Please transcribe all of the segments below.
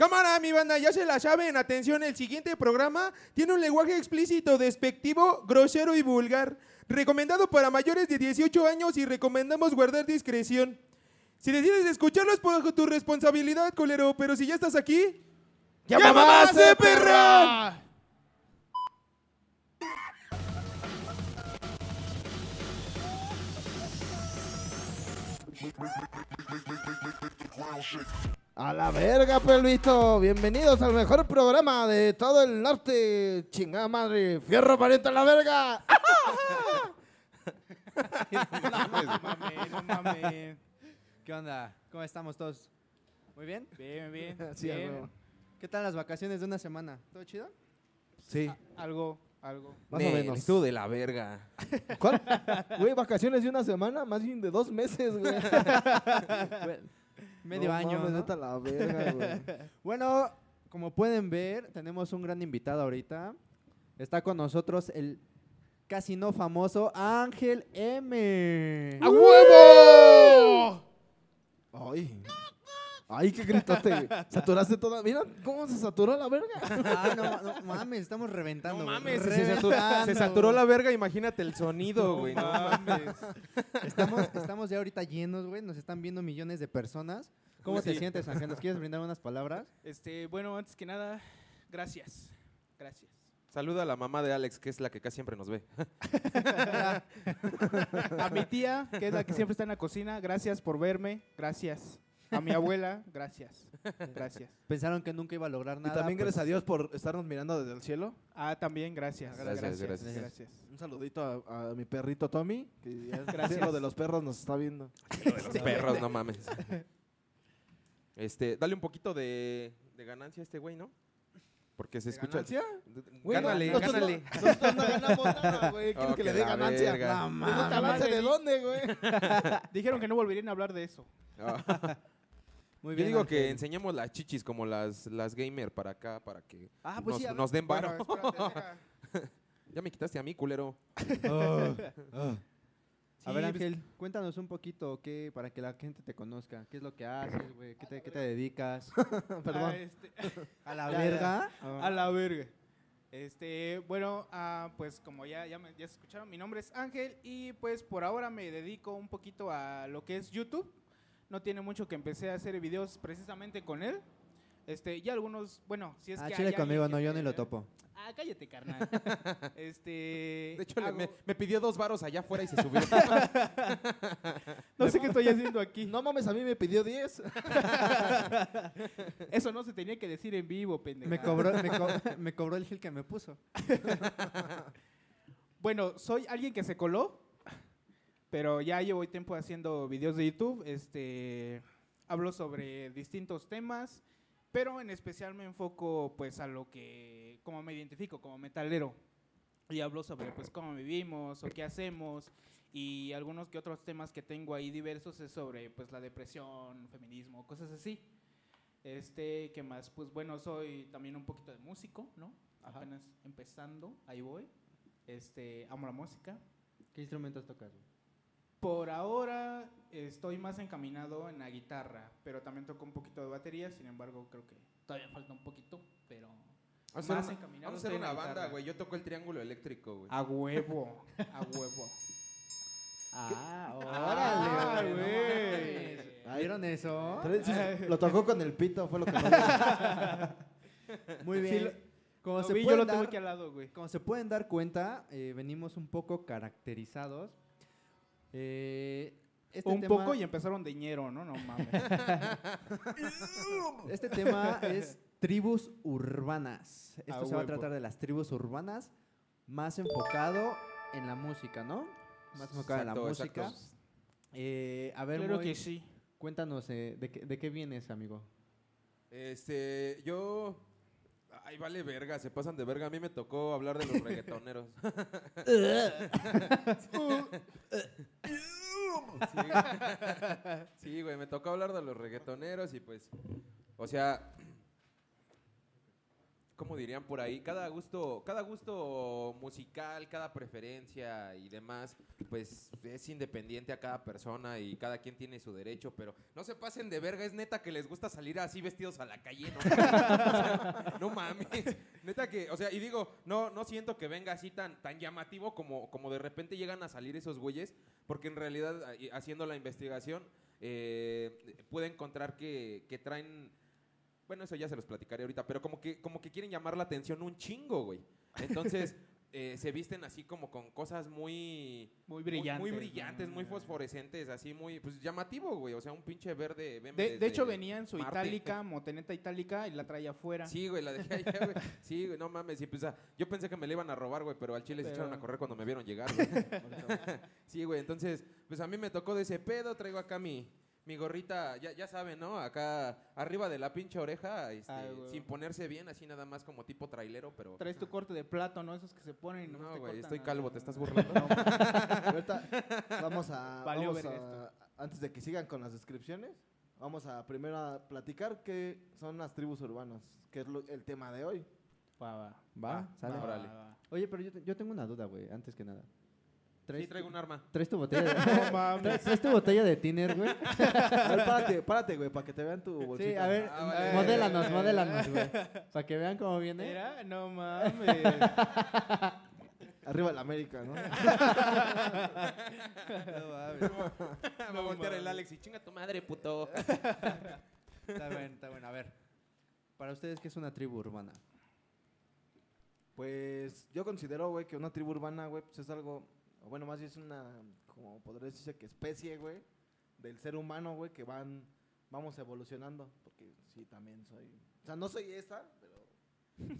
Cámara, mi banda, ya se la saben. Atención, el siguiente programa tiene un lenguaje explícito, despectivo, grosero y vulgar. Recomendado para mayores de 18 años y recomendamos guardar discreción. Si decides escucharlo es bajo tu responsabilidad, colero, pero si ya estás aquí... ¡Ya, mamaste, perra! A la verga, Pelvito. Bienvenidos al mejor programa de todo el norte. Chingada madre. Fierro pariente a la verga. No mames, no mames. ¿Qué onda? ¿Cómo estamos todos? ¿Muy bien? Bien, bien. Sí, bien. ¿Qué tal las vacaciones de una semana? ¿Todo chido? Sí, Algo, algo. más o menos. Estuvo de la verga. ¿Cuál? Güey, vacaciones de una semana, más bien de dos meses, güey. Medio No año. mames, ¿no? neta la verga, güey. Bueno, como pueden ver, tenemos un gran invitado ahorita. Está con nosotros el casi no famoso Ángel M. ¡A huevo! Ay. Ay, qué güey. Saturaste toda. Mira cómo se saturó la verga. Ah, no, no mames, estamos reventando. No güey, mames, se, saturó, se saturó la verga, imagínate el sonido, güey. No mames. Estamos, estamos ya ahorita llenos, güey. Nos están viendo millones de personas. ¿Cómo te sientes, Ángel? ¿Nos quieres brindar unas palabras? Este, bueno, antes que nada, gracias. Gracias. Saluda a la mamá de Alex, que es la que casi siempre nos ve. A mi tía, que es la que siempre está en la cocina, gracias por verme. Gracias. A mi abuela, gracias. Gracias. Pensaron que nunca iba a lograr Y nada. también pues, gracias a Dios por estarnos mirando desde el cielo. Ah, también gracias. Gracias, gracias. gracias. Un saludito a, a mi perrito Tommy, que ya Gracias. lo de los perros nos está viendo. Los perros, no mames. Este, dale un poquito de, de ganancia a este güey, ¿no? Porque se ¿De escucha. ganancia? Güey, gánale, nosotros gánale. No, nosotros no ganamos nada, güey. Quiero Oh, que le dé ganancia. verga. No, No mames. mames. ¿Ganancia de dónde, güey? Dijeron que no volverían a hablar de eso. Ah, Muy Yo digo que enseñemos las chichis como las, las gamer para acá, para que Ah, pues nos, sí, a ver. nos den varo. Bueno, espérate, deja. ya me quitaste a mí, culero. A ver, Sí, Ángel, cuéntanos un poquito qué, para que la gente te conozca. ¿Qué es lo que haces, güey? ¿Qué te, qué te dedicas? Perdón. Ah, este, ¿A la verga? A la verga. Este, bueno, ah, pues como ya, ya, me- ya se escucharon, mi nombre es Ángel y pues por ahora me dedico un poquito a lo que es YouTube. No tiene mucho que empecé a hacer videos precisamente con él. Este, y algunos, bueno, si es Ah, que chile hay conmigo, que no, yo ni lo topo. Ah, cállate, carnal. este, De hecho, hago- me, me pidió dos varos allá afuera y se subió. no sé qué estoy haciendo aquí. No mames, a mí me pidió 10. Eso no se tenía que decir en vivo, pendejo. Me cobró, me, co- me cobró el gil que me puso. Bueno, soy alguien que se coló, pero ya llevo tiempo haciendo videos de YouTube. Este, hablo sobre distintos temas, pero en especial me enfoco pues a lo que, como me identifico como metalero. Y hablo sobre pues cómo vivimos o qué hacemos y algunos que otros temas que tengo ahí diversos es sobre pues la depresión, feminismo, cosas así. Este, ¿qué más? Pues bueno, soy también un poquito de músico, ¿no? Apenas empezando, ahí voy. Este, amo la música. ¿Qué instrumentos tocas? Por ahora estoy más encaminado en la guitarra, pero también toco un poquito de batería, sin embargo creo que todavía falta un poquito, pero Vamos a más hacer, encaminado vamos a hacer estoy en la una banda, guitarra. güey. Yo toco el triángulo eléctrico, güey. A huevo, a huevo. Ah, Ah, órale, güey. mames. ¿Vieron eso? Sí, Lo tocó con el pito, fue lo que Muy Sí, bien. lo- como, Lo se vi, yo pueden lo tengo dar, aquí al lado, güey. como se pueden dar cuenta, eh, venimos un poco caracterizados. Eh, este un tema- poco y empezaron de ñero, ¿no? No mames. Este tema es tribus urbanas. Esto se va a tratar de las tribus urbanas, más enfocado en la música, ¿no? Más enfocado en la música. Eh, a ver, Claro Moy, que sí. cuéntanos, eh, ¿de, qué, ¿de qué vienes, amigo? Este, yo. Ay, vale verga, se pasan de verga. A mí me tocó hablar de los reggaetoneros. Sí. Güey, me tocó hablar de los reggaetoneros y pues. O sea. ¿Cómo dirían por ahí? Cada gusto, cada gusto musical, cada preferencia y demás, pues es independiente a cada persona y cada quien tiene su derecho, pero no se pasen de verga, es neta que les gusta salir así vestidos a la calle, ¿no? No mames. Neta que, o sea, y digo, no, no siento que venga así tan, tan llamativo como, como de repente llegan a salir esos güeyes, porque en realidad, ahí, haciendo la investigación, eh, encontrar que traen bueno, eso ya se los platicaré ahorita, pero como que, como que quieren llamar la atención un chingo, güey. Entonces, eh, se visten así como con cosas muy... Muy brillantes. Muy, brillantes, muy fosforescentes, así muy... Pues llamativo, güey. O sea, un pinche verde... De, hecho, venía en su Marte. itálica, moteneta itálica, y la traía afuera. Sí, güey, la dejé allá, güey. Sí, güey, no mames. Y pues, ah, yo pensé que me la iban a robar, güey, pero al chile se echaron a correr cuando me vieron llegar, güey. sí, güey, entonces, pues a mí me tocó de ese pedo. Traigo acá mi, mi gorrita, ya, ya saben, ¿no? Acá arriba de la pinche oreja, este, Ay, güey. sin ponerse bien, así nada más como tipo trailero, pero... Traes tu corte de plato, ¿no? Esos que se ponen y nomás No, te güey, cortan estoy a- calvo, ¿te estás burlando? No, ahorita vamos a, Valió vamos verga a- antes de que sigan con las descripciones, vamos a primero a platicar qué son las tribus urbanas, que es lo- el tema de hoy. Va, va. Va, sale. Va, Órale. va, va. Oye, pero yo, te- yo tengo una duda, güey, antes que nada. Sí, traigo un arma. ¿Traes tu botella de, No mames. ¿Traes, traes tu botella de tiner, güey? A ver, párate, párate, güey, para que te vean tu bolsita. Sí, a ver, Ah, vale. modélanos, modélanos, güey. Para que vean cómo viene. Mira, no mames. Arriba el América, ¿no? Va a voltear el Alex y chinga tu madre, puto. Está bien, está bueno. A ver, para ustedes, ¿qué es una tribu urbana? Pues yo considero, güey, que una tribu urbana, güey, pues es algo, o bueno, más bien es una, como podría decirse que especie, güey, del ser humano, güey, que van, vamos evolucionando, porque sí, también soy, o sea, no soy esa,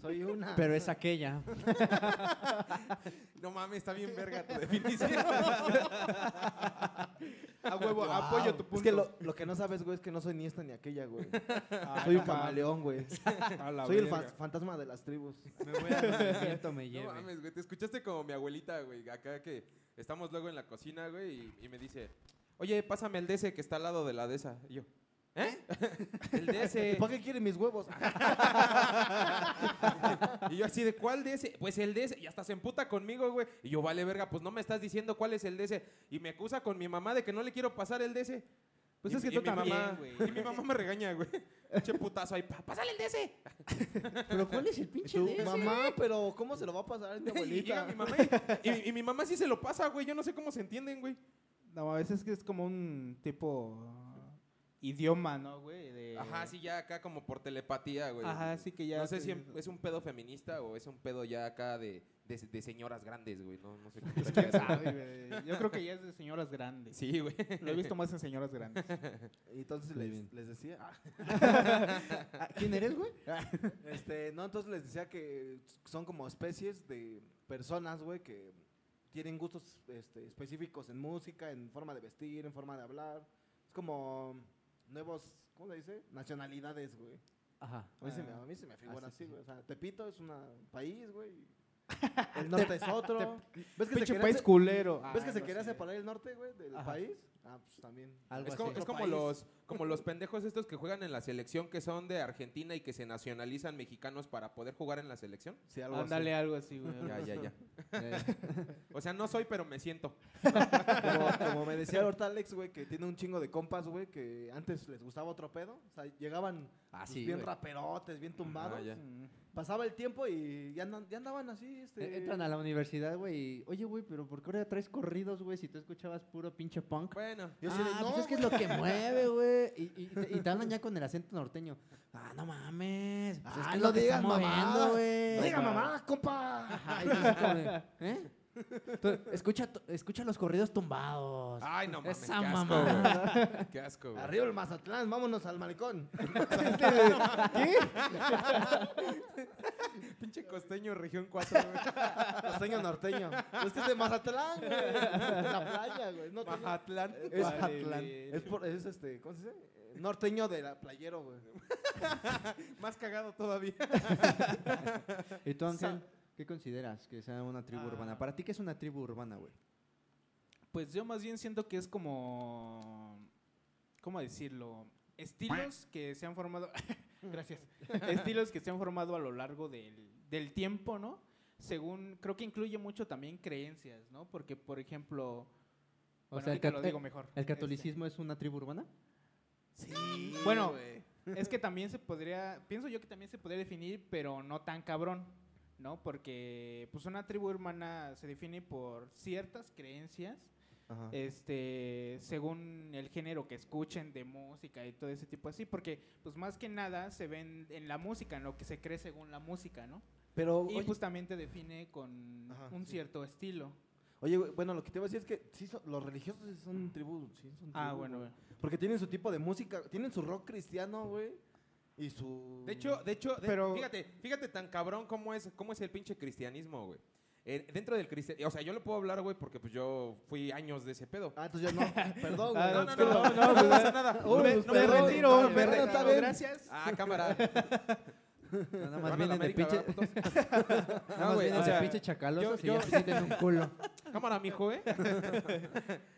soy una. Pero es aquella. No mames, está bien verga tu definición. A huevo, apoyo tu punto. Es que lo, lo que no sabes, güey, es que no soy ni esta ni aquella, güey. Ay, soy no un camaleón, güey. Soy el fa- fantasma de las tribus. Me voy a me No lleve. mames, güey, te escuchaste como mi abuelita, güey, acá que estamos luego en la cocina, güey, y, y me dice, oye, pásame el DS que está al lado de la de esa. Y yo, ¿eh? el DS. ¿Para qué quieren mis huevos? Y yo así de, ¿cuál DS? Pues el DS. Y hasta se emputa conmigo, güey. Y yo, vale, verga, pues no me estás diciendo cuál es el DS. Y me acusa con mi mamá de que no le quiero pasar el DS. Pues Y- es que y tú también, mamá- güey. Y mi mamá me regaña, güey. Che putazo ahí, "Pa- pásale el DS. Pero ¿cuál es el pinche Tu de ese? mamá, pero ¿cómo se lo va a pasar a mi Y abuelita? mi mamá y, y- y mi mamá sí se lo pasa, güey. Yo no sé cómo se entienden, güey. No, a veces que es como un tipo idioma, ¿no, güey? De- Ajá, sí, ya acá como por telepatía, güey. Ajá, sí que ya. No sé te- si es un pedo feminista o es un pedo ya acá de, de, de señoras grandes, güey. No, no sé qué. ¿Quién sabe, güey? Yo creo que ya es de señoras grandes. Sí, güey. Lo he visto más en señoras grandes. Y entonces les, les decía, ah, Ah, ¿Quién eres, güey? este, no, entonces les decía que son como especies de personas, güey, que tienen gustos este, específicos en música, en forma de vestir, en forma de hablar. Es como nuevos, ¿cómo le dice? Nacionalidades, güey. Ajá. A mí, se me, Ah. a mí se me figura Ah, sí, así, sí, güey. O sea, Tepito es un país, güey. El norte es otro. ¿Ves que Pinche país culero. ¿Ves que Ah, se no quería sé. separar el norte, güey, del Ajá. país? Ah, pues también. Algo Es como, así. es como los, como los pendejos estos que juegan en la selección que son de Argentina y que se nacionalizan mexicanos para poder jugar en la selección. Sí, algo así. Ándale algo así, güey. Ya, ya, ya. O sea, no soy, pero me siento. Como, como me decía ahorita Alex, güey, que tiene un chingo de compas, güey, que antes les gustaba otro pedo. O sea, llegaban Ah, pues, bien raperotes, bien tumbados. Ah, ya. Mm. Pasaba el tiempo y ya, andan- ya andaban así, este... Eh, Entran a la universidad, güey, y... Oye, güey, pero ¿por qué ahora traes corridos, güey, si tú escuchabas puro pinche punk? Bueno, Yo así de, ah, "No, pues es que es güey". lo que mueve, güey. Y, y, te- y te hablan ya con el acento norteño. Ah, no mames. Pues es Ah, que es lo que está digas mamada. moviendo, güey. No diga mamá, compa. Ajá, y como ¿eh? Escucha, escucha los corridos tumbados. ay, no mames, Esa qué asco, mamada. güey. Qué asco, güey. Arriba el Mazatlán, vámonos al malecón. Pinche costeño, región 4, güey. Costeño norteño. Es que es de Mazatlán, güey. De la playa, güey. No, Mazatlán. Es Mazatlán. Es, por, es este, ¿cómo se dice? Norteño de la playero, güey. Más cagado todavía. ¿Y tú, Ángel? ¿Qué consideras que sea una tribu Ah. urbana? ¿Para ti qué es una tribu urbana, güey? Pues yo más bien siento que es como. ¿Cómo decirlo? estilos que se han formado, gracias, estilos que se han formado a lo largo del, del tiempo, ¿no? Según, creo que incluye mucho también creencias, ¿no? Porque, por ejemplo, O bueno, sea, el, lo digo mejor. ¿el este, catolicismo es una tribu urbana? Sí. Bueno, güey. Es que también se podría, pienso yo que también se podría definir, pero no tan cabrón, ¿no? Porque pues una tribu hermana se define por ciertas creencias, Ajá. este, según el género que escuchen de música y todo ese tipo así, porque pues más que nada se ven en la música, en lo que se cree según la música, ¿no? Pero, Y oye, pues también te define con Ajá, un sí. cierto estilo. oye, bueno, lo que te iba a decir es que sí son- los religiosos son tribu, sí son Ah, tribu, bueno, güey. güey. Porque tienen su tipo de música, tienen su rock cristiano, güey, y su... De hecho, de hecho, de- Pero- fíjate, fíjate tan cabrón cómo es, cómo es el pinche cristianismo, güey. Eh, dentro del cristianismo, o sea, yo lo puedo hablar, güey, porque pues yo fui años de ese pedo. Ah, entonces ya no, perdón, güey. Ah, no, no, no, no, no, no, no, pues, pasa nada. Uy, me, pues, me perdón, retiro, no, me perdón, retiro, está bien. gracias. Ah, cámara. Nada más vienen de pinche, nada No, más güey, vienen o de sea, pinche chacalosos yo- y ya yo- sienten un culo. Cámara, mijo, ¿eh?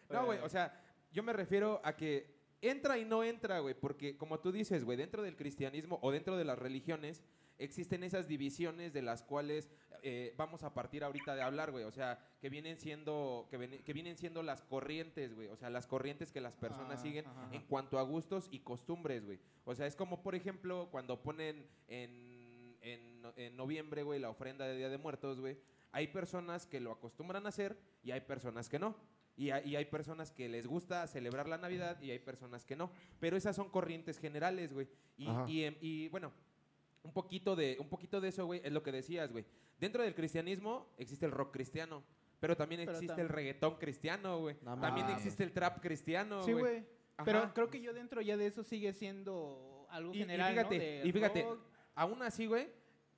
no, güey, o sea, yo me refiero a que entra y no entra, güey, porque como tú dices, güey, dentro del cristianismo o dentro de las religiones existen esas divisiones de las cuales eh, vamos a partir ahorita de hablar, güey, o sea, que vienen siendo que, ven- que vienen siendo las corrientes, güey, o sea, las corrientes que las personas Ah, siguen ajá, en cuanto a gustos y costumbres, güey. O sea, es como, por ejemplo, cuando ponen en, en, en noviembre, güey, la ofrenda de Día de Muertos, güey. Hay personas que lo acostumbran a hacer y hay personas que no. Y hay, y hay personas que les gusta celebrar la Navidad y hay personas que no. Pero esas son corrientes generales, güey. Y, y, em, y, bueno, un poquito de, un poquito de eso, güey, es lo que decías, güey. Dentro del cristianismo existe el rock cristiano. Pero también Pero existe tam- el reggaetón cristiano, güey. No también existe el trap cristiano, Sí, güey. Pero creo que yo dentro ya de eso sigue siendo algo Y- y general, fíjate, ¿no? De y fíjate, rock. Aún así, güey,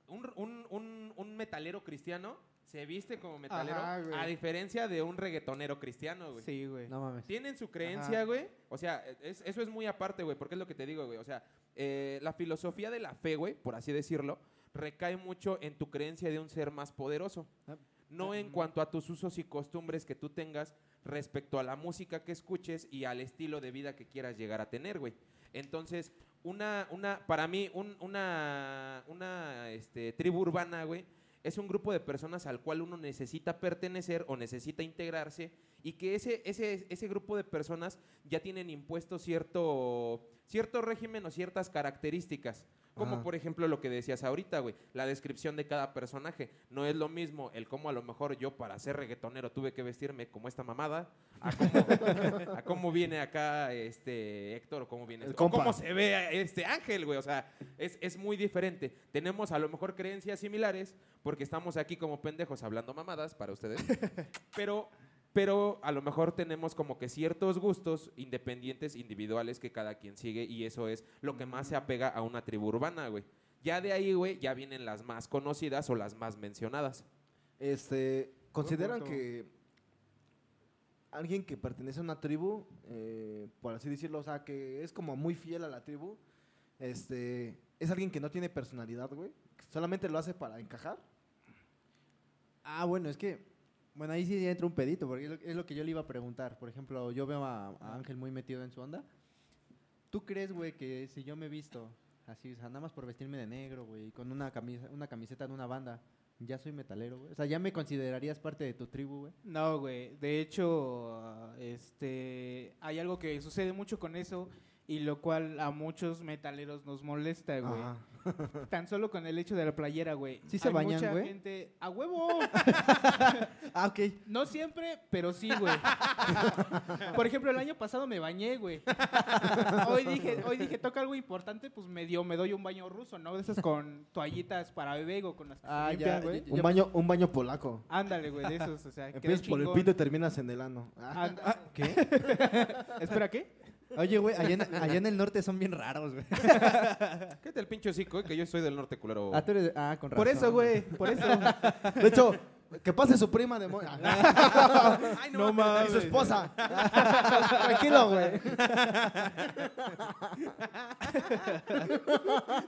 un, un- un- un metalero cristiano se viste como metalero Ajá, a diferencia de un reggaetonero cristiano, güey. Sí, güey. No mames. Tienen su creencia, Ajá. güey. O sea, es- eso es muy aparte, güey, porque es lo que te digo, güey. O sea, eh, la filosofía de la fe, güey, por así decirlo, recae mucho en tu creencia de un ser más poderoso. Ah. No en Ujú. cuanto a tus usos y costumbres que tú tengas respecto a la música que escuches y al estilo de vida que quieras llegar a tener, güey. Entonces, una, una, para mí, un- una, una este, tribu urbana, güey, es un grupo de personas al cual uno necesita pertenecer o necesita integrarse y que ese, ese, ese grupo de personas ya tienen impuesto cierto, cierto régimen o ciertas características. Como Ajá. por ejemplo lo que decías ahorita, güey, la descripción de cada personaje. No es lo mismo el cómo a lo mejor yo para ser reggaetonero tuve que vestirme como esta mamada, a cómo, a cómo viene acá este Héctor o cómo viene El este- o cómo se ve este Ángel, güey. O sea, es, es muy diferente. Tenemos a lo mejor creencias similares porque estamos aquí como pendejos hablando mamadas para ustedes. pero, pero a lo mejor tenemos como que ciertos gustos independientes, individuales que cada quien sigue y eso es lo que más se apega a una tribu urbana, güey. Ya de ahí, güey, ya vienen las más conocidas o las más mencionadas. Este, ¿consideran que alguien que pertenece a una tribu, eh, por así decirlo, o sea, que es como muy fiel a la tribu, este, es alguien que no tiene personalidad, güey? Solamente lo hace para encajar. Ah, bueno, es que, bueno, ahí sí entra un pedito, porque es lo, que yo le iba a preguntar. Por ejemplo, yo veo a, a Ángel muy metido en su onda. ¿Tú crees, güey, que si yo me visto así, o sea, nada más por vestirme de negro, güey, con una, camisa, una camiseta de una banda, ya soy metalero, güey? O sea, ¿ya me considerarías parte de tu tribu, güey? No, güey. De hecho, este, hay algo que sucede mucho con eso y lo cual a muchos metaleros nos molesta, güey. Tan solo con el hecho de la playera, güey. ¿Sí se Hay bañan, mucha güey? gente a huevo. Ah, ok. No siempre, pero sí, güey. Por ejemplo, el año pasado me bañé, güey. Hoy dije, hoy dije, toca algo importante, pues me dio, me doy un baño ruso, ¿no? De esas con toallitas para bebé o con las que se Ah, limpian, ya, güey. Un baño, un baño polaco. Ándale, güey, de esos, o sea, queda Empiezas por el chingón. pito y terminas en el ano. Ah, Anda- ¿Qué? ¿Espera qué? Oye, güey, allá, en- allá en el norte son bien raros, güey. Quédate el pinche hocico, eh, que yo soy del norte, culero. Ah, tú eres- ah, con razón. Por eso, güey, por eso. De hecho, que pase su prima de... mo- Ah, Ay, No Y mames. su esposa. Tranquilo, güey.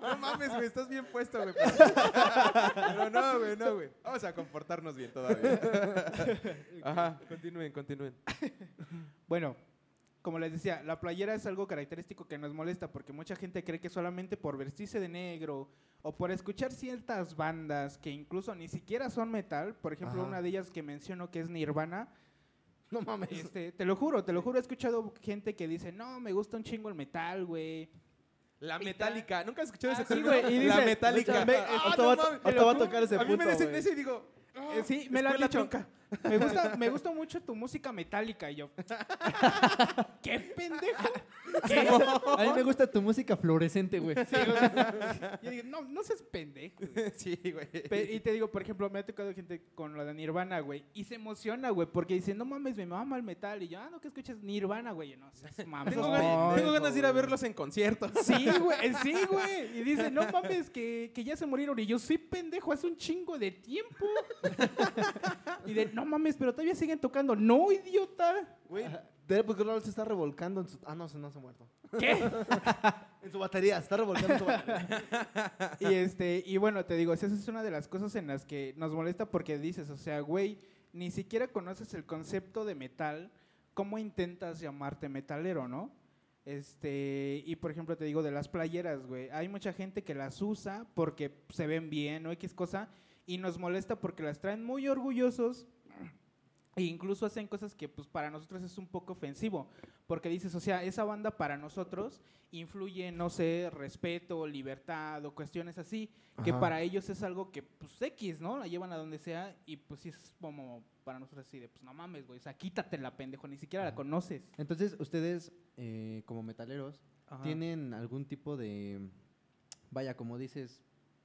No mames, güey, estás bien puesto, güey. Pero no, güey, no, güey. Vamos a comportarnos bien todavía. Ajá, continúen, continúen. Bueno, como les decía, la playera es algo característico que nos molesta porque mucha gente cree que solamente por vestirse de negro o por escuchar ciertas bandas que incluso ni siquiera son metal, por ejemplo, Ajá. una de ellas que menciono que es Nirvana, No mames. este, te lo juro, te lo juro, he escuchado gente que dice, no, me gusta un chingo el metal, güey. La metálica. ¿Nunca has escuchado Ah, ese sí, término? güey, y La dice- metálica. Ah, no va va a tocar ese A mí me punto, dicen eso y digo... ah, Eh, sí, me lo han dicho. Me gusta, me gusta mucho tu música metálica. Y yo, ¿qué pendejo? ¿Qué? A mí me gusta tu música fluorescente, güey. Sí, güey. Yo digo, no, no seas pendejo. güey. Sí, güey. Pe- y te digo, por ejemplo, me ha tocado gente con la de Nirvana, güey, y se emociona, güey, porque dice, no mames, me mama el metal. Y yo, ah, no, que escuchas Nirvana, güey. Y yo, No, seas mames. Tengo, ganas, tengo güey. ganas de ir a verlos en conciertos. Sí, güey, sí, güey. Y dice, no mames, que, que ya se murieron. Y yo, sí, pendejo, hace un chingo de tiempo. y de, no mames, pero todavía siguen tocando. No, idiota. Güey, Dave Grohl se está revolcando en su... Ah, no, se no se ha muerto. ¿Qué? En su batería, se está revolcando en su batería. Y este, y bueno, te digo, esa es una de las cosas en las que nos molesta porque dices, o sea, güey, ni siquiera conoces el concepto de metal, ¿cómo intentas llamarte metalero, no? Este, y por ejemplo te digo de las playeras, güey, hay mucha gente que las usa porque se ven bien o X cosa y nos molesta porque las traen muy orgullosos e incluso hacen cosas que pues para nosotros es un poco ofensivo, porque dices, o sea, esa banda para nosotros influye, no sé, respeto, libertad o cuestiones así, que Ajá. para ellos es algo que pues X, ¿no? La llevan a donde sea y pues sí es como para nosotros así de, pues no mames, güey, o sea, quítatela, pendejo, ni siquiera la conoces. Entonces, ustedes, eh, como metaleros, Ajá. ¿tienen algún tipo de, vaya, como dices,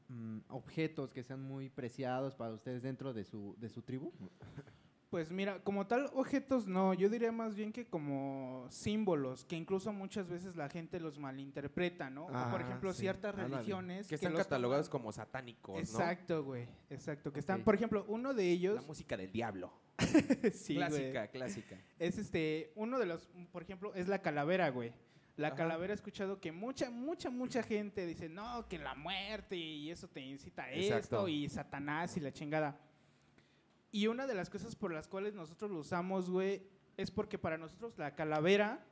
mm, objetos que sean muy preciados para ustedes dentro de su, de su tribu? Pues mira, como tal, objetos no, yo diría más bien que como símbolos, que incluso muchas veces la gente los malinterpreta, ¿no? O, por Ah, ejemplo, sí, ciertas religiones. Que están los catalogados como satánicos, ¿no? Exacto, güey, exacto. Que están, por ejemplo, uno de ellos... La música del diablo. sí, güey. clásica, clásica. Es este, uno de los, por ejemplo, es la calavera, güey. La Ajá. calavera he escuchado que mucha, mucha, mucha gente dice, no, que la muerte y eso te incita a Exacto. esto y Satanás y la chingada. Y una de las cosas por las cuales nosotros lo usamos, güey, es porque para nosotros la calavera,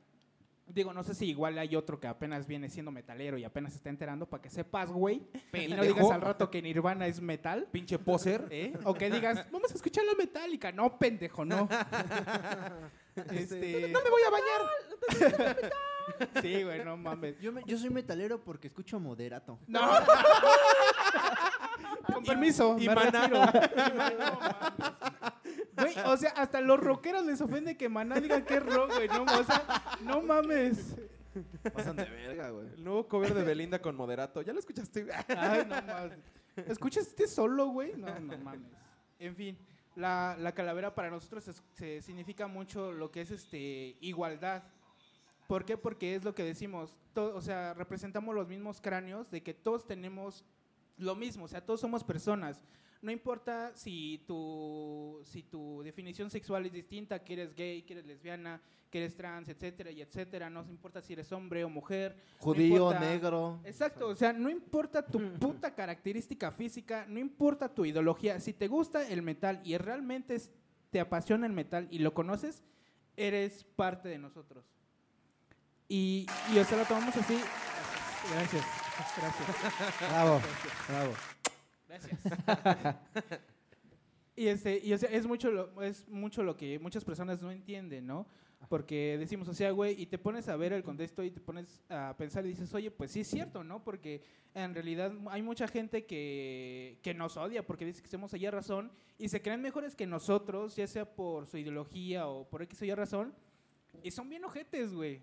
digo, no sé si igual hay otro que apenas viene siendo metalero y apenas se está enterando para que sepas, güey, y no digas al rato que Nirvana es metal. Pinche poser. ¿Eh? O que digas, vamos a escuchar la metálica. No, pendejo, no. este... No me voy a bañar. Sí, güey, no mames. Yo, me- yo soy metalero porque escucho moderato. No. Con permiso. y me Maná. retiro. Y Maná, no mames. Güey, o sea, hasta los rockeros les ofende que Maná diga que es rock, güey. No, o sea, no mames. Pasan de verga, güey. El nuevo cover de Belinda con moderato. ¿Ya lo escuchaste? Ay, no mames. ¿Escuchas este solo, güey? No, no mames. En fin, la, la calavera para nosotros es- se significa mucho lo que es este igualdad. ¿Por qué? Porque es lo que decimos. o sea, representamos los mismos cráneos de que todos tenemos lo mismo. O sea, todos somos personas. No importa si tu, si tu definición sexual es distinta, que eres gay, que eres lesbiana, que eres trans, etcétera, y etcétera. No importa si eres hombre o mujer. no Judío, importa- negro. Exacto, o sea, no importa tu puta característica física, no importa tu ideología, si te gusta el metal y realmente es- te apasiona el metal y lo conoces, eres parte de nosotros. Y, y o sea, lo tomamos así. Gracias, gracias, Bravo, bravo. gracias. Y, este, y o sea, es mucho, lo, es mucho lo que muchas personas no entienden, ¿no? Porque decimos, o sea, güey, y te pones a ver el contexto y te pones a pensar y dices, oye, pues sí es cierto, ¿no? Porque en realidad hay mucha gente que, que nos odia porque dice que somos allá razón y se creen mejores que nosotros, ya sea por su ideología o por X o Y razón, y son bien ojetes, güey.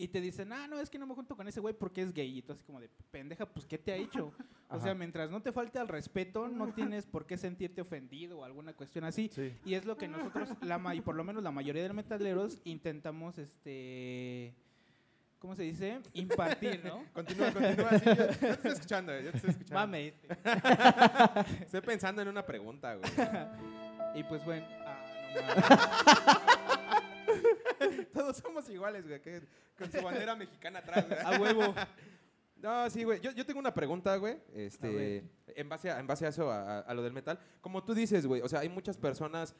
Y te dicen, ah, no, es que no me junto con ese güey porque es gay. Y tú así como de, pendeja, pues, ¿qué te ha hecho? o sea, mientras no te falte al respeto, no tienes por qué sentirte ofendido o alguna cuestión así. Sí. Y es lo que nosotros, la ma- y por lo menos la mayoría de metaleros, intentamos, este, ¿cómo se dice? Impartir, ¿no? Continúa, continúa. Sí, yo, yo te estoy escuchando, yo te estoy escuchando. Mame. Estoy pensando en una pregunta, güey. Y pues bueno, ah, Todos somos iguales, güey. que- Con su bandera mexicana atrás, güey. a huevo. No, sí, güey. Yo, yo tengo una pregunta, güey. A Este, en base a, en base a eso, a, a lo del metal. Como tú dices, güey, o sea, hay muchas personas.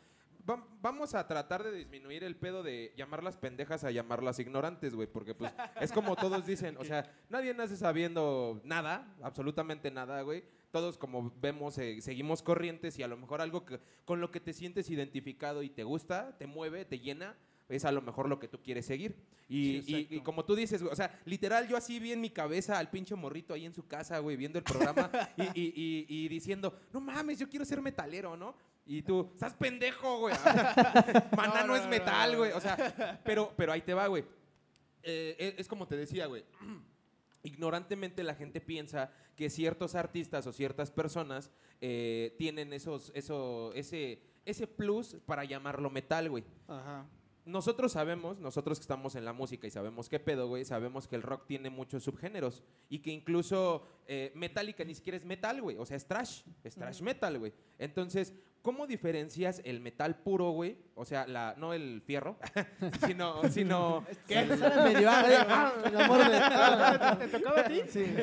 va- vamos a tratar de disminuir el pedo de llamarlas pendejas a llamarlas ignorantes, güey, porque pues es como todos dicen, o sea, nadie nace sabiendo nada, absolutamente nada, güey. Todos como vemos eh, seguimos corrientes y a lo mejor algo que, con lo que te sientes identificado y te gusta, te mueve, te llena, es a lo mejor lo que tú quieres seguir. Y, Sí, y- como tú dices, güey, o sea, literal yo así vi en mi cabeza al pinche morrito ahí en su casa, güey, viendo el programa y, y- diciendo, no mames, yo quiero ser metalero, ¿no? Y tú, estás pendejo, güey. Maná no, No, no, es metal, güey. O sea, pero, pero ahí te va, güey. Eh, es- es como te decía, güey. Ignorantemente la gente piensa que ciertos artistas o ciertas personas eh, tienen esos, eso, ese, ese plus para llamarlo metal, güey. Ajá. Nosotros sabemos, nosotros que estamos en la música y sabemos qué pedo, güey, sabemos que el rock tiene muchos subgéneros y que incluso eh, Metallica ni siquiera es metal, güey, o sea, es trash, es trash metal, güey. Entonces, ¿cómo diferencias el metal puro, güey? O sea, la, no el fierro, sino, sino ¿Qué? Medio ah. ¿Te tocaba a ti? Sí.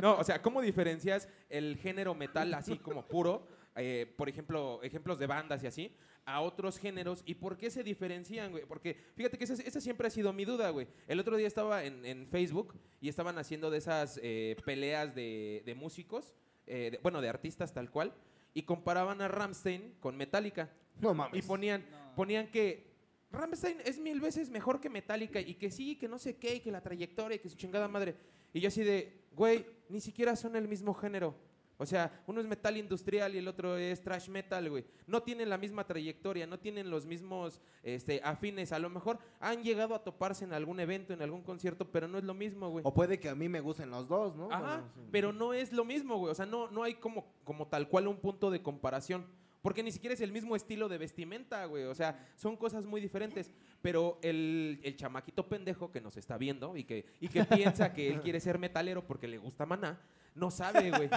No, o sea, ¿cómo diferencias el género metal así como puro, eh, por ejemplo, ejemplos de bandas y así, a otros géneros? ¿Y por qué se diferencian, güey? Porque fíjate que esa, esa siempre ha sido mi duda, güey. El otro día estaba en, en Facebook y estaban haciendo de esas eh, peleas de, de músicos, eh, de- bueno, de artistas tal cual, y comparaban a Ramstein con Metallica. No Y mames. ponían, No. ponían que Rammstein es mil veces mejor que Metallica y que sí, que no sé qué, y que la trayectoria, y que su chingada madre. Y yo así de, güey, ni siquiera son el mismo género. O sea, uno es metal industrial y el otro es trash metal, güey. No tienen la misma trayectoria, no tienen los mismos este, afines. A lo mejor han llegado a toparse en algún evento, en algún concierto, pero no es lo mismo, güey. O puede que a mí me gusten los dos, ¿no? Ajá, Bueno, sí. pero no es lo mismo, güey. O sea, no, no hay como, como tal cual un punto de comparación. Porque ni siquiera es el mismo estilo de vestimenta, güey. O sea, son cosas muy diferentes. Pero el, el chamaquito pendejo que nos está viendo y que, y que piensa que él quiere ser metalero porque le gusta maná, no sabe, güey.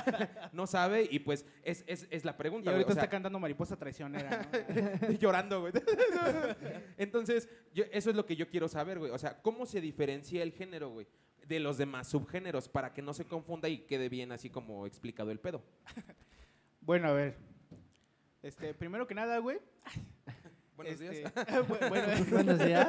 no sabe y pues es, es, es la Y pregunta, güey. ahorita O sea, está cantando Mariposa Traicionera, ¿no? llorando, güey. Entonces, yo- eso es lo que yo quiero saber, güey. O sea, ¿cómo se diferencia el género, güey? De los demás subgéneros para que no se confunda y quede bien así como explicado el pedo. Bueno, a ver. Este, primero que nada, güey. Buenos este, días. bu- bueno, Buenos días.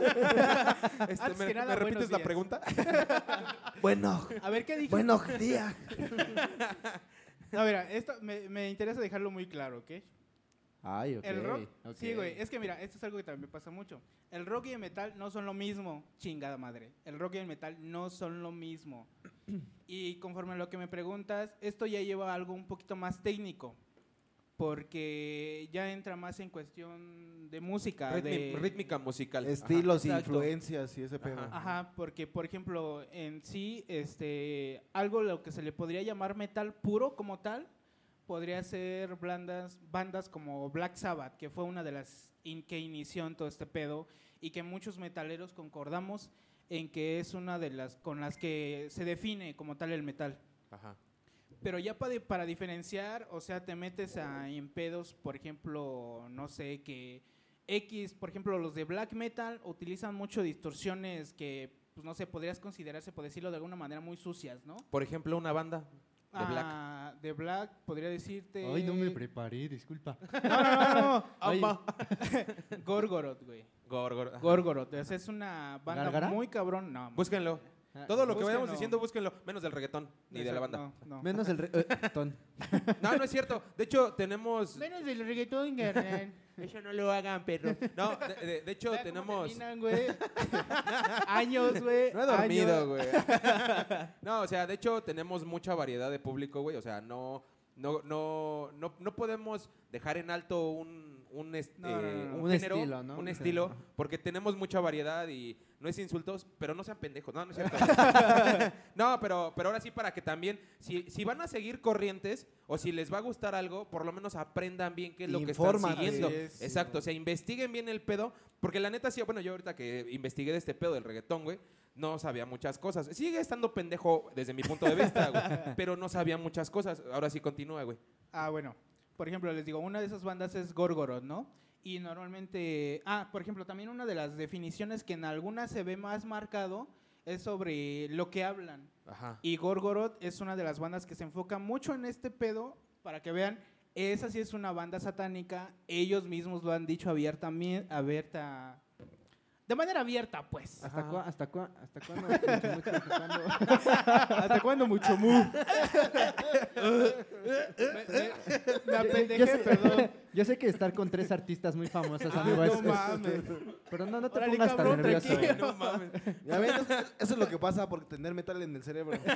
Este, ¿me, nada, me repites buenos la días. pregunta? Bueno, a ver, ¿qué dijiste? bueno, día. No, mira, esto me, me interesa dejarlo muy claro, ¿ok? Ay, ok. El rock, ok. sí, güey, es que mira, esto es algo que también me pasa mucho. El rock y el metal no son lo mismo, chingada madre. El rock y el metal no son lo mismo. Y conforme a lo que me preguntas, esto ya lleva a algo un poquito más técnico, porque ya entra más en cuestión de música, Ritmi- de Rítmica musical. Estilos, influencias y ese pedo. Ajá. Ajá, porque por ejemplo, en sí, este, algo lo que se le podría llamar metal puro como tal, podría ser bandas, bandas como Black Sabbath, que fue una de las in- que inició en todo este pedo y que muchos metaleros concordamos en que es una de las con las que se define como tal el metal. Ajá. Pero ya para, para diferenciar, o sea, te metes a, en pedos, por ejemplo, no sé, que X, por ejemplo, los de black metal utilizan mucho distorsiones que, pues no sé, podrías considerarse, por decirlo de alguna manera, muy sucias, ¿no? Por ejemplo, una banda de black. Ah, de black, podría decirte... Ay, no me preparé, disculpa. No, no, no, no. Gorgoroth, güey. Gorgor. Gorgoroth. O sea, es una banda muy cabrón. No, Búsquenlo. Ah, Todo lo que vayamos diciendo, búsquenlo. Menos del reggaetón, ni de la banda. No, no. Menos el re- eh. No, no es cierto. De hecho, tenemos... Menos del reggaetón, carnal. Eso no lo hagan, perro. No, de, de- de hecho, tenemos... güey. años, güey. No he dormido, güey. No, o sea, de hecho tenemos mucha variedad de público, güey. O sea, no, no, no, no, no podemos dejar en alto un, un, est- No, no, no, eh, un Un género, estilo, un estilo, porque tenemos mucha variedad y no es insultos, pero no sean pendejos. No, no es cierto. no, pero, pero ahora sí para que también, si, si van a seguir corrientes o si les va a gustar algo, por lo menos aprendan bien qué es lo que están siguiendo. Es. Exacto, o sea, investiguen bien el pedo, porque la neta sí, bueno, yo ahorita que investigué de este pedo del reggaetón, güey, no sabía muchas cosas. Sigue estando pendejo desde mi punto de vista, güey, pero no sabía muchas cosas. Ahora sí continúa, güey. Ah, bueno. Por ejemplo, les digo, una de esas bandas es Gorgoroth, ¿no? Y normalmente, ah, por ejemplo, también una de las definiciones que en algunas se ve más marcado es sobre lo que hablan. Ajá. Y Gorgoroth es una de las bandas que se enfoca mucho en este pedo para que vean esa sí es una banda satánica. Ellos mismos lo han dicho abiertamente, abierta, de manera abierta, pues. ¿Hasta, cua- hasta, cua- ¿Hasta cuándo? hasta cuándo? ¿Hasta cuándo mucho mu? me, me- me apendejé, yo, sé, perdón. yo sé que estar con tres artistas muy famosos, Ah, amigo, es- no es- mames. pero no, no te Órale, pongas cabrón, tan nervioso. güey. No mames. Ya ven, eso, eso es lo que pasa por tener metal en el cerebro.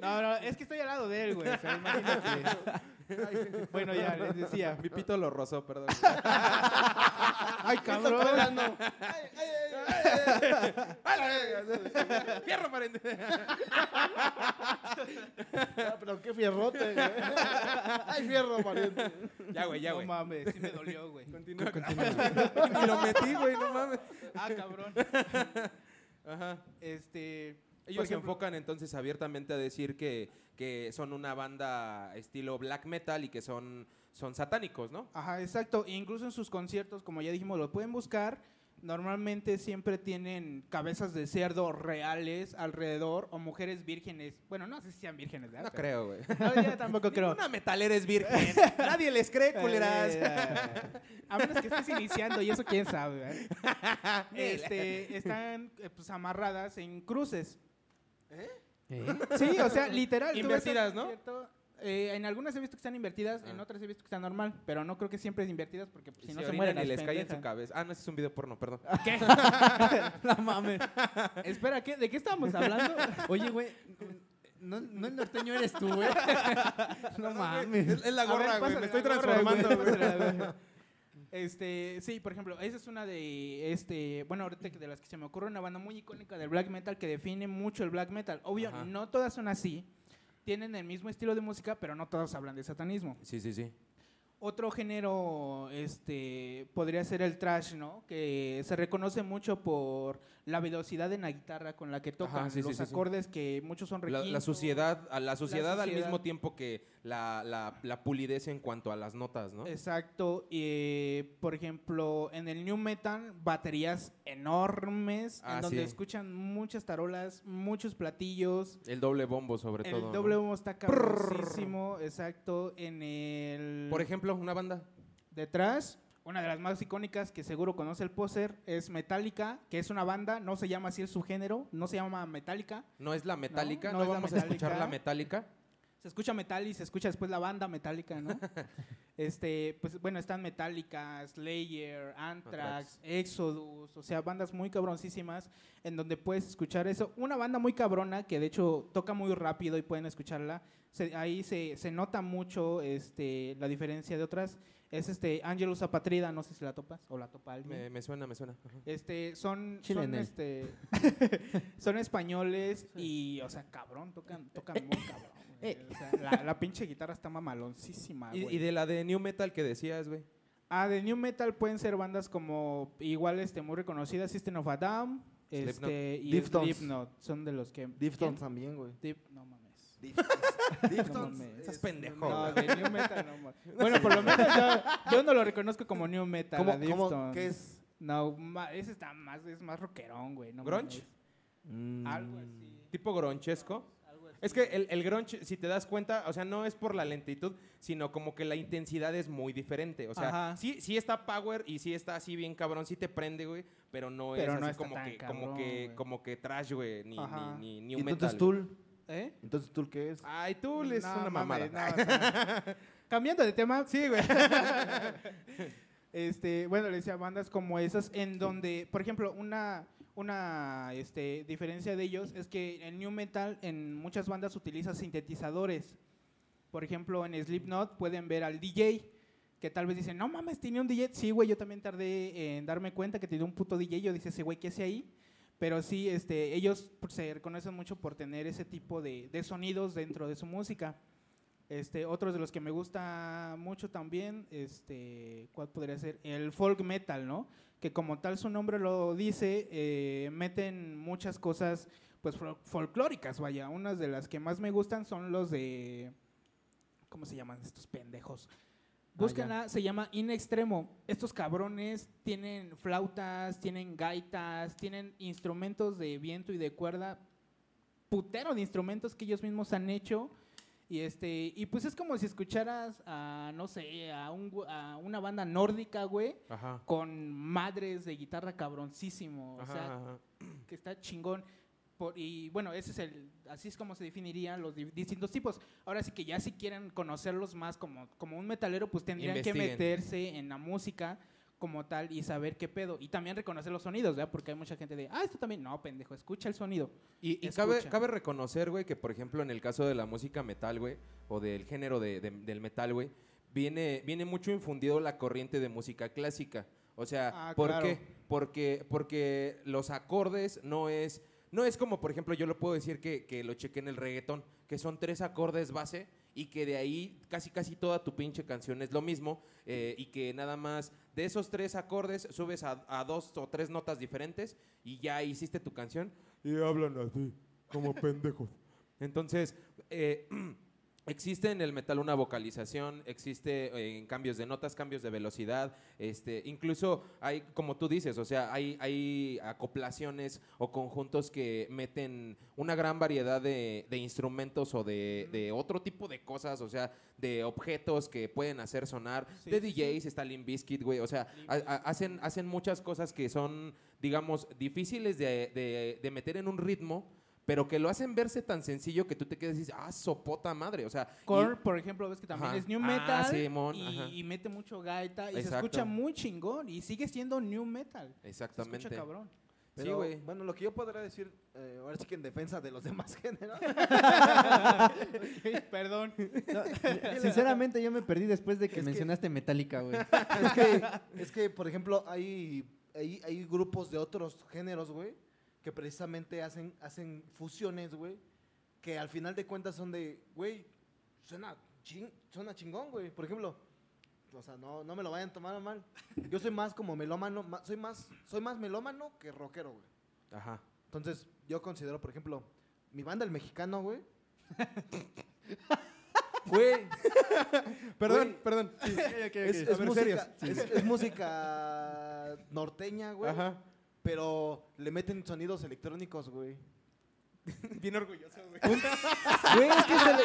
No, no, es que estoy al lado de él, güey. O sea, imagínate. Bueno, ya, les decía. Mi pito lo rozó, perdón. Ay, cabrón. ¡Fierro, pariente! Ah, pero qué fierrote, güey. Ay, fierro, pariente. Ya, güey, ya, no güey. mames, sí me dolió, güey. Continúa. Ni lo metí, güey, no mames. Ah, cabrón. Ajá. Este. Ellos se enfocan entonces abiertamente a decir que, que son una banda estilo black metal y que son, son satánicos, ¿no? Ajá, exacto. E incluso en sus conciertos, como ya dijimos, lo pueden buscar. Normalmente siempre tienen cabezas de cerdo reales alrededor o mujeres vírgenes. Bueno, no sé si sean vírgenes, ¿verdad? No Pero- creo, güey. No, yo tampoco creo. Una metalera es virgen. Nadie les cree, culeras. Eh, a menos que estés iniciando y eso quién sabe. ¿verdad? Este, están eh, pues, amarradas en cruces. ¿Eh? Sí, o sea, literal. Invertidas, ¿no? eh, en algunas he visto que están invertidas, en Ah. otras he visto que están normal, pero no creo que siempre es invertidas porque pues, si no se mueren y les cae en su cabeza. Ah, no, ese es un video porno, perdón. ¿Qué? no mames. Espera, ¿qué? ¿de qué estábamos hablando? Oye, güey, no, no el norteño eres tú, güey. No mames. Es, la gorra, güey. Me estoy gorra, transformando, güey, güey. pásale la gorra. Este, sí, por ejemplo, esa es una de, este, bueno, ahorita de las que se me ocurre, una banda muy icónica del black metal que define mucho el black metal. Obvio, Ajá. no todas son así, tienen el mismo estilo de música, pero no todas hablan de satanismo. Sí, sí, sí. Otro género, este, podría ser el trash, ¿no? Que se reconoce mucho por la velocidad en la guitarra con la que tocan, sí, los sí, sí. acordes que muchos son La, la requintos. suciedad, a la suciedad al mismo tiempo que la, la, la pulidez en cuanto a las notas, ¿no? Exacto. Y, eh, por ejemplo, en el new metal, baterías enormes, Ah, en donde sí. escuchan muchas tarolas, muchos platillos. El doble bombo, sobre El todo. ¿no? doble bombo está cabrosísimo, exacto. En el Por ejemplo, una banda. detrás, una de las más icónicas que seguro conoce el poser es Metallica, que es una banda, no se llama así el subgénero, no se llama Metallica. No es la metálica, no vamos a escuchar Metallica. la metálica. Se escucha metal y se escucha después la banda Metallica, ¿no? este, pues bueno, están Metallica, Slayer, Anthrax, Exodus, o sea, bandas muy cabroncísimas en donde puedes escuchar eso. Una banda muy cabrona que de hecho toca muy rápido y pueden escucharla. Se- ahí se, se nota mucho este, la diferencia de otras. Es este Angelus Apatrida, no sé si la topas o la topa alguien. Me, me suena, me suena. Ajá. Este, son, son, este, son españoles y, o sea, cabrón, tocan, tocan muy cabrón. O sea, la, la pinche guitarra está mamaloncísima, Y, güey. y de la de New Metal que decías, güey. Ah, de New Metal pueden ser bandas como, igual, este, muy reconocidas, System of a Down, este, y. Slipknot, son de los que... Deftones también, güey. Dip- no mames. Deftones. No. Estás es- pendejo. No, de New Metal no mames. Bueno, por lo menos yo, yo no lo reconozco como New Metal, ¿Cómo, cómo, qué es? No, ma- ese está más, es más rockerón, güey. No ¿Grunge? mames. Algo así. Tipo gronchesco. Es que el, el grunge, si te das cuenta, o sea, no es por la lentitud, sino como que la intensidad es muy diferente. O sea, Ajá. sí, sí está power y sí está así bien cabrón, sí te prende, güey, pero no Pero es no así como, tan que, como que, güey. como que trash, güey, ni, Ajá. ni, ni ¿Y new entonces metal. Tool? ¿Eh? Entonces Tool qué es? Ay, tú es No, una mamada. no, o sea, cambiando de tema, sí, güey. este, bueno, le decía bandas como esas en donde, por ejemplo, una una este, diferencia de ellos es que el new metal en muchas bandas utiliza sintetizadores. Por ejemplo, en Slipknot pueden ver al DJ que tal vez dicen, "No mames, tiene un DJ." Sí, güey, yo también tardé en darme cuenta que tenía un puto DJ. Yo dije, "Ese güey, ¿qué hace ahí?" Pero sí, este, ellos se reconocen mucho por tener ese tipo de, de sonidos dentro de su música. Este, otros de los que me gusta mucho también, este, ¿cuál podría ser? El folk metal, ¿no? Que como tal su nombre lo dice, eh, meten muchas cosas, pues fol- folclóricas, vaya. Unas de las que más me gustan son los de, ¿cómo se llaman estos pendejos? Búsquenla, se llama In Extremo. Estos cabrones tienen flautas, tienen gaitas, tienen instrumentos de viento y de cuerda, putero de instrumentos que ellos mismos han hecho. Y este, y pues es como si escucharas a, no sé, a, un, a una banda nórdica, güey, Ajá. con madres de guitarra cabroncísimo. O sea, ajá. que está chingón. Por- y bueno, ese es el, así es como se definirían los di- distintos tipos. Ahora sí que ya si quieren conocerlos más como, como un metalero, pues tendrían que meterse en la música como tal y saber qué pedo. Y también reconocer los sonidos, ¿verdad? Porque hay mucha gente de, ah, esto también. No, pendejo, escucha el sonido. Y, y cabe, cabe reconocer, güey, que por ejemplo en el caso de la música metal, güey, o del género de- de- del metal, güey, viene, viene mucho infundido la corriente de música clásica. O sea, Ah, ¿por claro. qué? Porque, porque los acordes no es, no es como, por ejemplo, yo lo puedo decir que, que lo chequé en el reggaetón, que son tres acordes base y que de ahí casi casi toda tu pinche canción es lo mismo eh, y que nada más de esos tres acordes subes a, a dos o tres notas diferentes y ya hiciste tu canción y hablan así, como pendejos. Entonces, eh, existe en el metal una vocalización, existe eh, en cambios de notas, cambios de velocidad, este, incluso hay, como tú dices, o sea, hay, hay acoplaciones o conjuntos que meten una gran variedad de, de instrumentos o de, de otro tipo de cosas, o sea, de objetos que pueden hacer sonar, Sí, de sí, sí. DJs, está Limp Bizkit, güey, o sea, a- a- hacen, hacen muchas cosas que son, digamos, difíciles de, de- de meter en un ritmo, pero que lo hacen verse tan sencillo que tú te quedas y dices, ah, sopota madre, o sea, y- Core, por ejemplo, ves que también Ajá. es new Ah, metal Simón, y, ajá. y mete mucho gaita y se escucha muy chingón y sigue siendo new metal. Se exactamente. escucha cabrón. Sí, güey. Bueno, lo que yo podría decir, eh, ahora sí que en defensa de los demás géneros. Perdón. No, sinceramente, yo me perdí después de que Es que- mencionaste Metallica, güey. es, que, es que, por ejemplo, hay, hay, hay grupos de otros géneros, güey, que precisamente hacen, hacen fusiones, güey, que al final de cuentas son de, güey, suena, ching, suena chingón, güey. Por ejemplo, o sea, no, no me lo vayan a tomar mal. Yo soy más como melómano, ma- soy más, soy más melómano que rockero, güey. Ajá. Entonces, yo considero, por ejemplo, mi banda, el mexicano, güey. Güey, Perdón, Güey. perdón. sí. es, es música, es música norteña, güey. Ajá. Pero le meten sonidos electrónicos, güey. Bien orgulloso, güey. Güey, es que se le...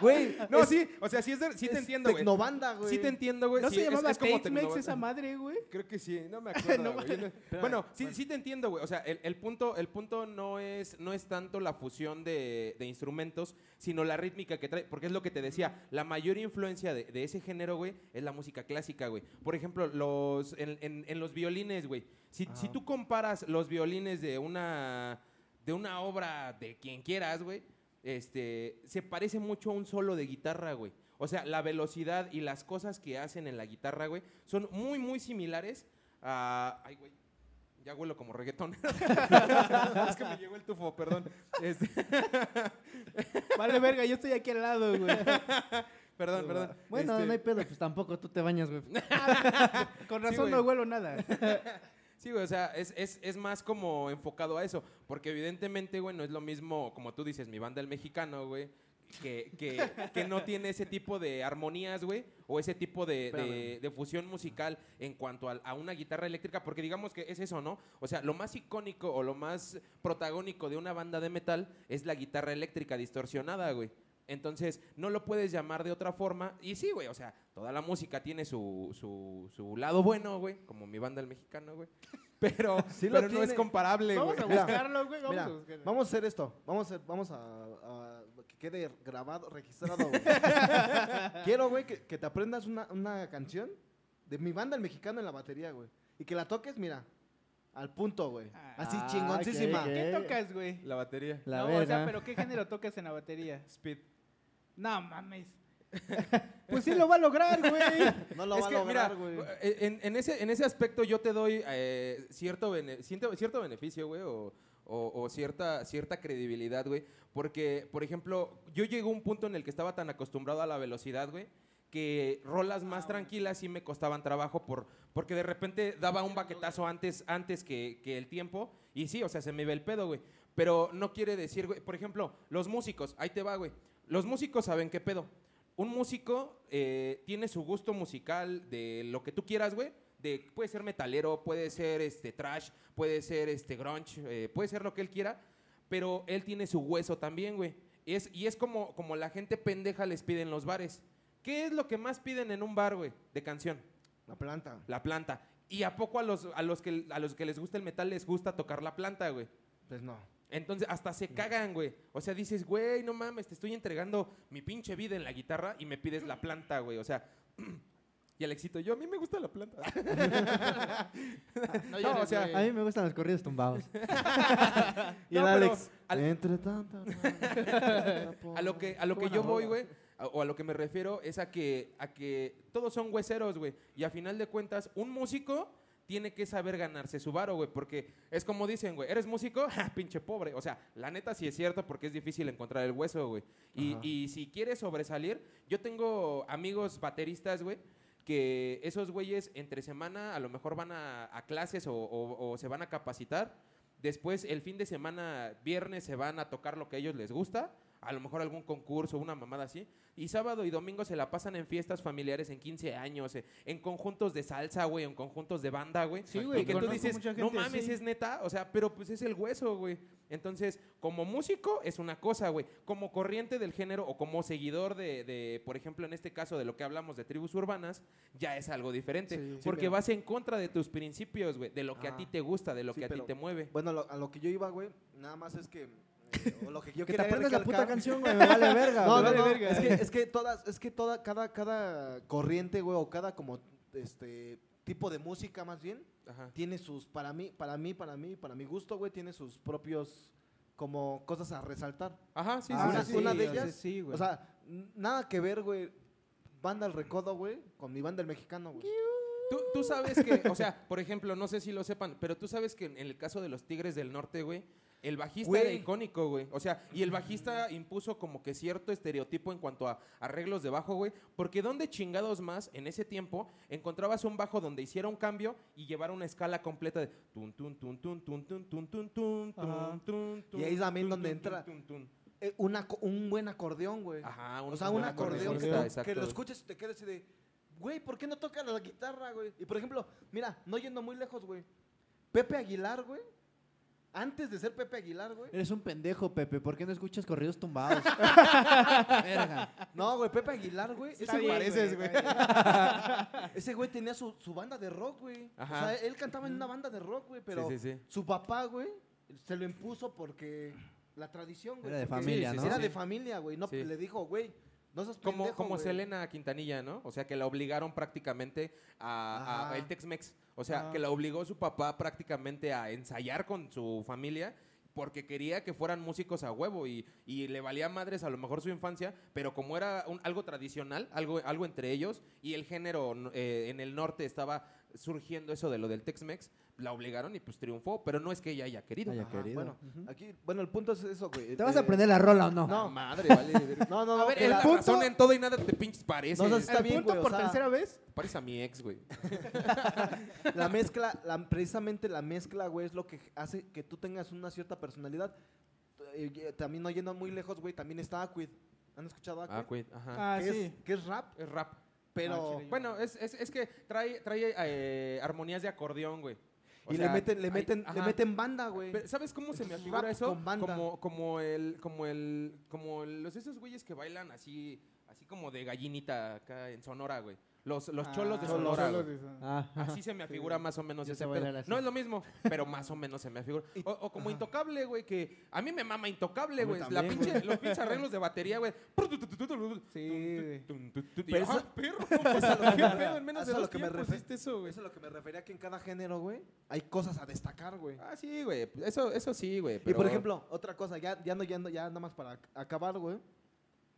Güey, No, es- sí, o sea, sí, es de- sí te entiendo, güey. Tecnobanda, güey. Sí te entiendo, güey. ¿No sí, se llamaba es Tex-Mex esa madre, güey? Creo que sí, no me acuerdo. No, güey. Yo no- Espérame, bueno, sí, bueno. sí te entiendo, güey. O sea, el, el punto, el punto no es, no es tanto la fusión de, de instrumentos, sino la rítmica que trae. Porque es lo que te decía, la mayor influencia de, de ese género, güey, es la música clásica, güey. Por ejemplo, los, en, en- en los violines, güey. Si, si tú comparas los violines de una, de una obra de quien quieras, güey, este, se parece mucho a un solo de guitarra, güey. O sea, la velocidad y las cosas que hacen en la guitarra, güey, son muy, muy similares a... Ay, güey. Ya huelo como reggaetón. es que me llegó el tufo, perdón. Este, Vale, verga, yo estoy aquí al lado, güey. perdón, perdón. Bueno, Este, no hay pedo, pues tampoco tú te bañas, güey. Con razón no huelo nada. Sí, güey, o sea, es, es, es más como enfocado a eso. Porque evidentemente, güey, no es lo mismo, como tú dices, mi banda el mexicano, güey, que, que, que no tiene ese tipo de armonías, güey, o ese tipo de, de, fusión musical en cuanto a, a una guitarra eléctrica, porque digamos que es eso, ¿no? O sea, lo más icónico o lo más protagónico de una banda de metal es la guitarra eléctrica distorsionada, güey. Entonces, no lo puedes llamar de otra forma. Y sí, güey, o sea, toda la música tiene su, su, su lado bueno, güey, como mi banda el mexicano, güey. Pero, Sí pero no es comparable, Vamos güey. a Mira, buscarlo, güey. Vamos Mira, a buscarlo. vamos a hacer esto. Vamos a, vamos a, a- que quede grabado, registrado. güey. Quiero, güey, que, que te aprendas una, una canción de mi banda, el mexicano, en la batería, güey. Y que la toques, mira, al punto, güey. Así Ah, chingoncísima. ok, ok. ¿Qué tocas, güey? La batería. La no, o sea, pero ¿qué género tocas en la batería? Speed. No mames. pues sí lo va a lograr, güey. No lo es va a lograr, güey. en, en ese, en ese aspecto yo te doy eh, cierto, bene- cierto, cierto beneficio, güey, o, o- o cierta, cierta credibilidad, güey. Porque, por ejemplo, yo llegué a un punto en el que estaba tan acostumbrado a la velocidad, güey, que rolas más tranquilas sí me costaban trabajo por, porque de repente daba un baquetazo antes, antes que, que el tiempo. Y sí, o sea, se me ve el pedo, güey. Pero no quiere decir, güey, por ejemplo, los músicos, ahí te va, güey. Los músicos saben qué pedo. Un músico eh, tiene su gusto musical de lo que tú quieras, güey. De, puede ser metalero, puede ser este trash, puede ser este grunge, eh, puede ser lo que él quiera, pero él tiene su hueso también, güey. Es, y es como, como la gente pendeja les pide en los bares. ¿Qué es lo que más piden en un bar, güey, de canción? La planta. La planta. ¿Y a poco a los, a los, que, a los que les gusta el metal les gusta tocar la planta, güey? Pues no. Entonces, hasta se cagan, güey. O sea, dices, güey, no mames, te estoy entregando mi pinche vida en la guitarra y me pides la planta, güey. O sea, y Alexito, yo, a mí me gusta la planta. No, No, o sea, A mí me gustan los corridos tumbados. y No, el pero Alex. al- Entre tanta... a lo que, a lo que yo voy, güey, o a lo que me refiero es a que, a que todos son hueseros, güey. Y a final de cuentas, un músico tiene que saber ganarse su varo, güey. Porque es como dicen, güey, ¿eres músico? Ja, pinche pobre. O sea, la neta sí es cierto porque es difícil encontrar el hueso, güey. Y, y si quieres sobresalir, yo tengo amigos bateristas, güey, que esos güeyes entre semana a lo mejor van a, a clases o, o- o se van a capacitar. Después, el fin de semana, viernes, se van a tocar lo que a ellos les gusta. A lo mejor algún concurso, una mamada así. Y sábado y domingo se la pasan en fiestas familiares, en 15 años, eh, en conjuntos de salsa, güey, en conjuntos de banda, güey. Sí, güey, que tú dices, no mames, así". es neta. O sea, pero pues es el hueso, güey. Entonces, como músico es una cosa, güey. Como corriente del género o como seguidor de, de, por ejemplo, en este caso de lo que hablamos de tribus urbanas, ya es algo diferente. Sí. Porque vas en contra de tus principios, güey. De lo que a Ah. ti te gusta, de lo que a ti te mueve. Bueno, lo- a lo que yo iba, güey, nada más es que... o lo que yo Que te quería aprendes la puta canción, güey. Me vale verga. No, me no, vale no, verga. Es que, es que todas, es que toda, cada, cada corriente, güey, o cada como este tipo de música más bien, Ajá. tiene sus, para mí, para mí, para mí, para mi gusto, güey, tiene sus propios como cosas a resaltar. Ajá, sí, Ah, sí, una- sí, una sí. de ellas, sí, güey. O sea, nada que ver, güey, banda El Recodo, güey, con mi banda El Mexicano, güey. Tú, tú sabes que, o sea, por ejemplo, no sé si lo sepan, pero tú sabes que en el caso de los Tigres del Norte, güey, el bajista Güey. era icónico, güey. O sea, y el bajista impuso como que cierto estereotipo en cuanto a arreglos de bajo, güey. Porque ¿dónde chingados más en ese tiempo encontrabas un bajo donde hiciera un cambio y llevara una escala completa de tun, tun, tun, tun, tun, tun, tun, tun, tun, Ajá. tun, tun, Y ahí también tun, donde tun, entra- tun, tun. Eh, una co- un buen acordeón, güey. Ajá, o sea, un acordeón que, exacto, que lo escuches y te quedes así de, güey, ¿por qué no tocas la guitarra, güey? Y por ejemplo, mira, no yendo muy lejos, güey. Pepe Aguilar, güey. Antes de ser Pepe Aguilar, güey. Eres un pendejo, Pepe. ¿Por qué no escuchas corridos tumbados? verga. No, güey, Pepe Aguilar, güey. Está Ese bien, güey, güey, está bien. ese güey tenía su, su banda de rock, güey. O Ajá. sea, él cantaba en una banda de rock, güey, pero Sí, sí, sí. su papá, güey, se lo impuso porque la tradición, güey. Era de porque familia, ¿no? Era sí. de familia, güey. No, Sí. le dijo, güey, no Como, pendejo, como güey. Selena Quintanilla, ¿no? O sea, que la obligaron prácticamente a, a- Ajá. el Tex-Mex. O sea, que la obligó su papá prácticamente a ensayar con su familia porque quería que fueran músicos a huevo y, y le valía madres a lo mejor su infancia, pero como era un- algo tradicional, algo, algo entre ellos, y el género no- eh, en el norte estaba surgiendo eso de lo del Tex-Mex, la obligaron y pues triunfó, pero no es que ella haya querido. Haya querido. Bueno, aquí, bueno, el punto es eso, güey. ¿Te vas Eh, a aprender la rola o no? No, Madre, vale. no, no, no. a ver, es la- punto- razón en todo y nada te pinches parece. No, no, está El bien, punto güey, o por sea- tercera vez. Parece a mi ex, güey. La mezcla, la, precisamente la mezcla, güey, es lo que hace que tú tengas una cierta personalidad. Eh, eh, también no yendo muy lejos, güey, también está Aquid. ¿Han escuchado Aquid? Ah, güey, ajá. Ah, que, sí. es, rap, Es rap. pero... chile. Bueno, es, es, es que trae, trae eh, armonías de acordeón, güey. O y sea, le meten, le hay- meten, le meten banda, güey. Pero, ¿Sabes cómo se me Entonces, figura rap eso? con banda. Como, como el, como el, como el- los esos güeyes que bailan así, así como de gallinita acá en Sonora, güey. Los, los cholos de Ah, Sonora, cholos güey. de Son- Ah, Así se me afigura más o menos Yo ese pedo. así. No es lo mismo, pero más o menos se me afigura. O, o como Intocable, güey, que a mí me mama Intocable, güey. La también, pinche, los pinches arreglos de batería, güey. Sí, Y Pero eso- "Ah, perro, eso es a lo ¿qué que- pedo? En menos eso de es a lo dos que me tiempos refe- hiciste eso, güey. Eso es lo que me refería que en cada género, güey, hay cosas a destacar, güey. Ah, sí, güey. Eso, eso sí, güey. Y pero- por ejemplo, otra cosa, ya, ya no yendo, ya nada más para ac- acabar, güey.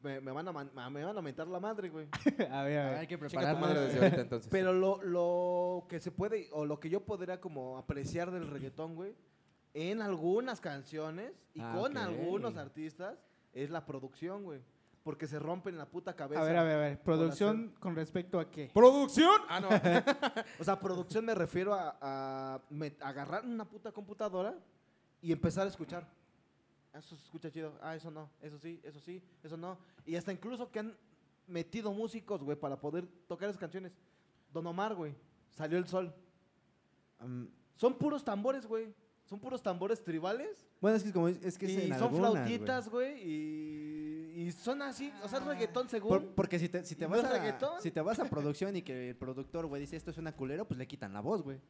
Me, me van a man- me van a mentar la madre, güey. A ver, a a ver, hay que prepararnos. madre desde ahorita, entonces. Pero lo, lo que se puede, o lo que yo podría como apreciar del reggaetón, güey, en algunas canciones y Ah, con algunos artistas, es la producción, güey. Porque se rompen la puta cabeza. A ver, a ver, a ver. Producción con respecto a qué. ¿Producción? Ah, no. O sea, producción me refiero a, a met- agarrar una puta computadora y empezar a escuchar. Ah, Eso se escucha chido. Ah, eso no. Eso sí, eso sí, eso no. Y hasta incluso que han metido músicos, güey, para poder tocar esas canciones. Don Omar, güey. Salió el sol. Son puros tambores, güey. Son puros tambores tribales. bueno, es que, como es, es que es y en son algunas, flautitas, güey. Y y son así, o sea, es reggaetón según. Por- porque si te, si te ¿Y no vas es a reggaetón? si te vas a producción y que el productor, güey, dice esto es una culero, pues le quitan la voz, güey.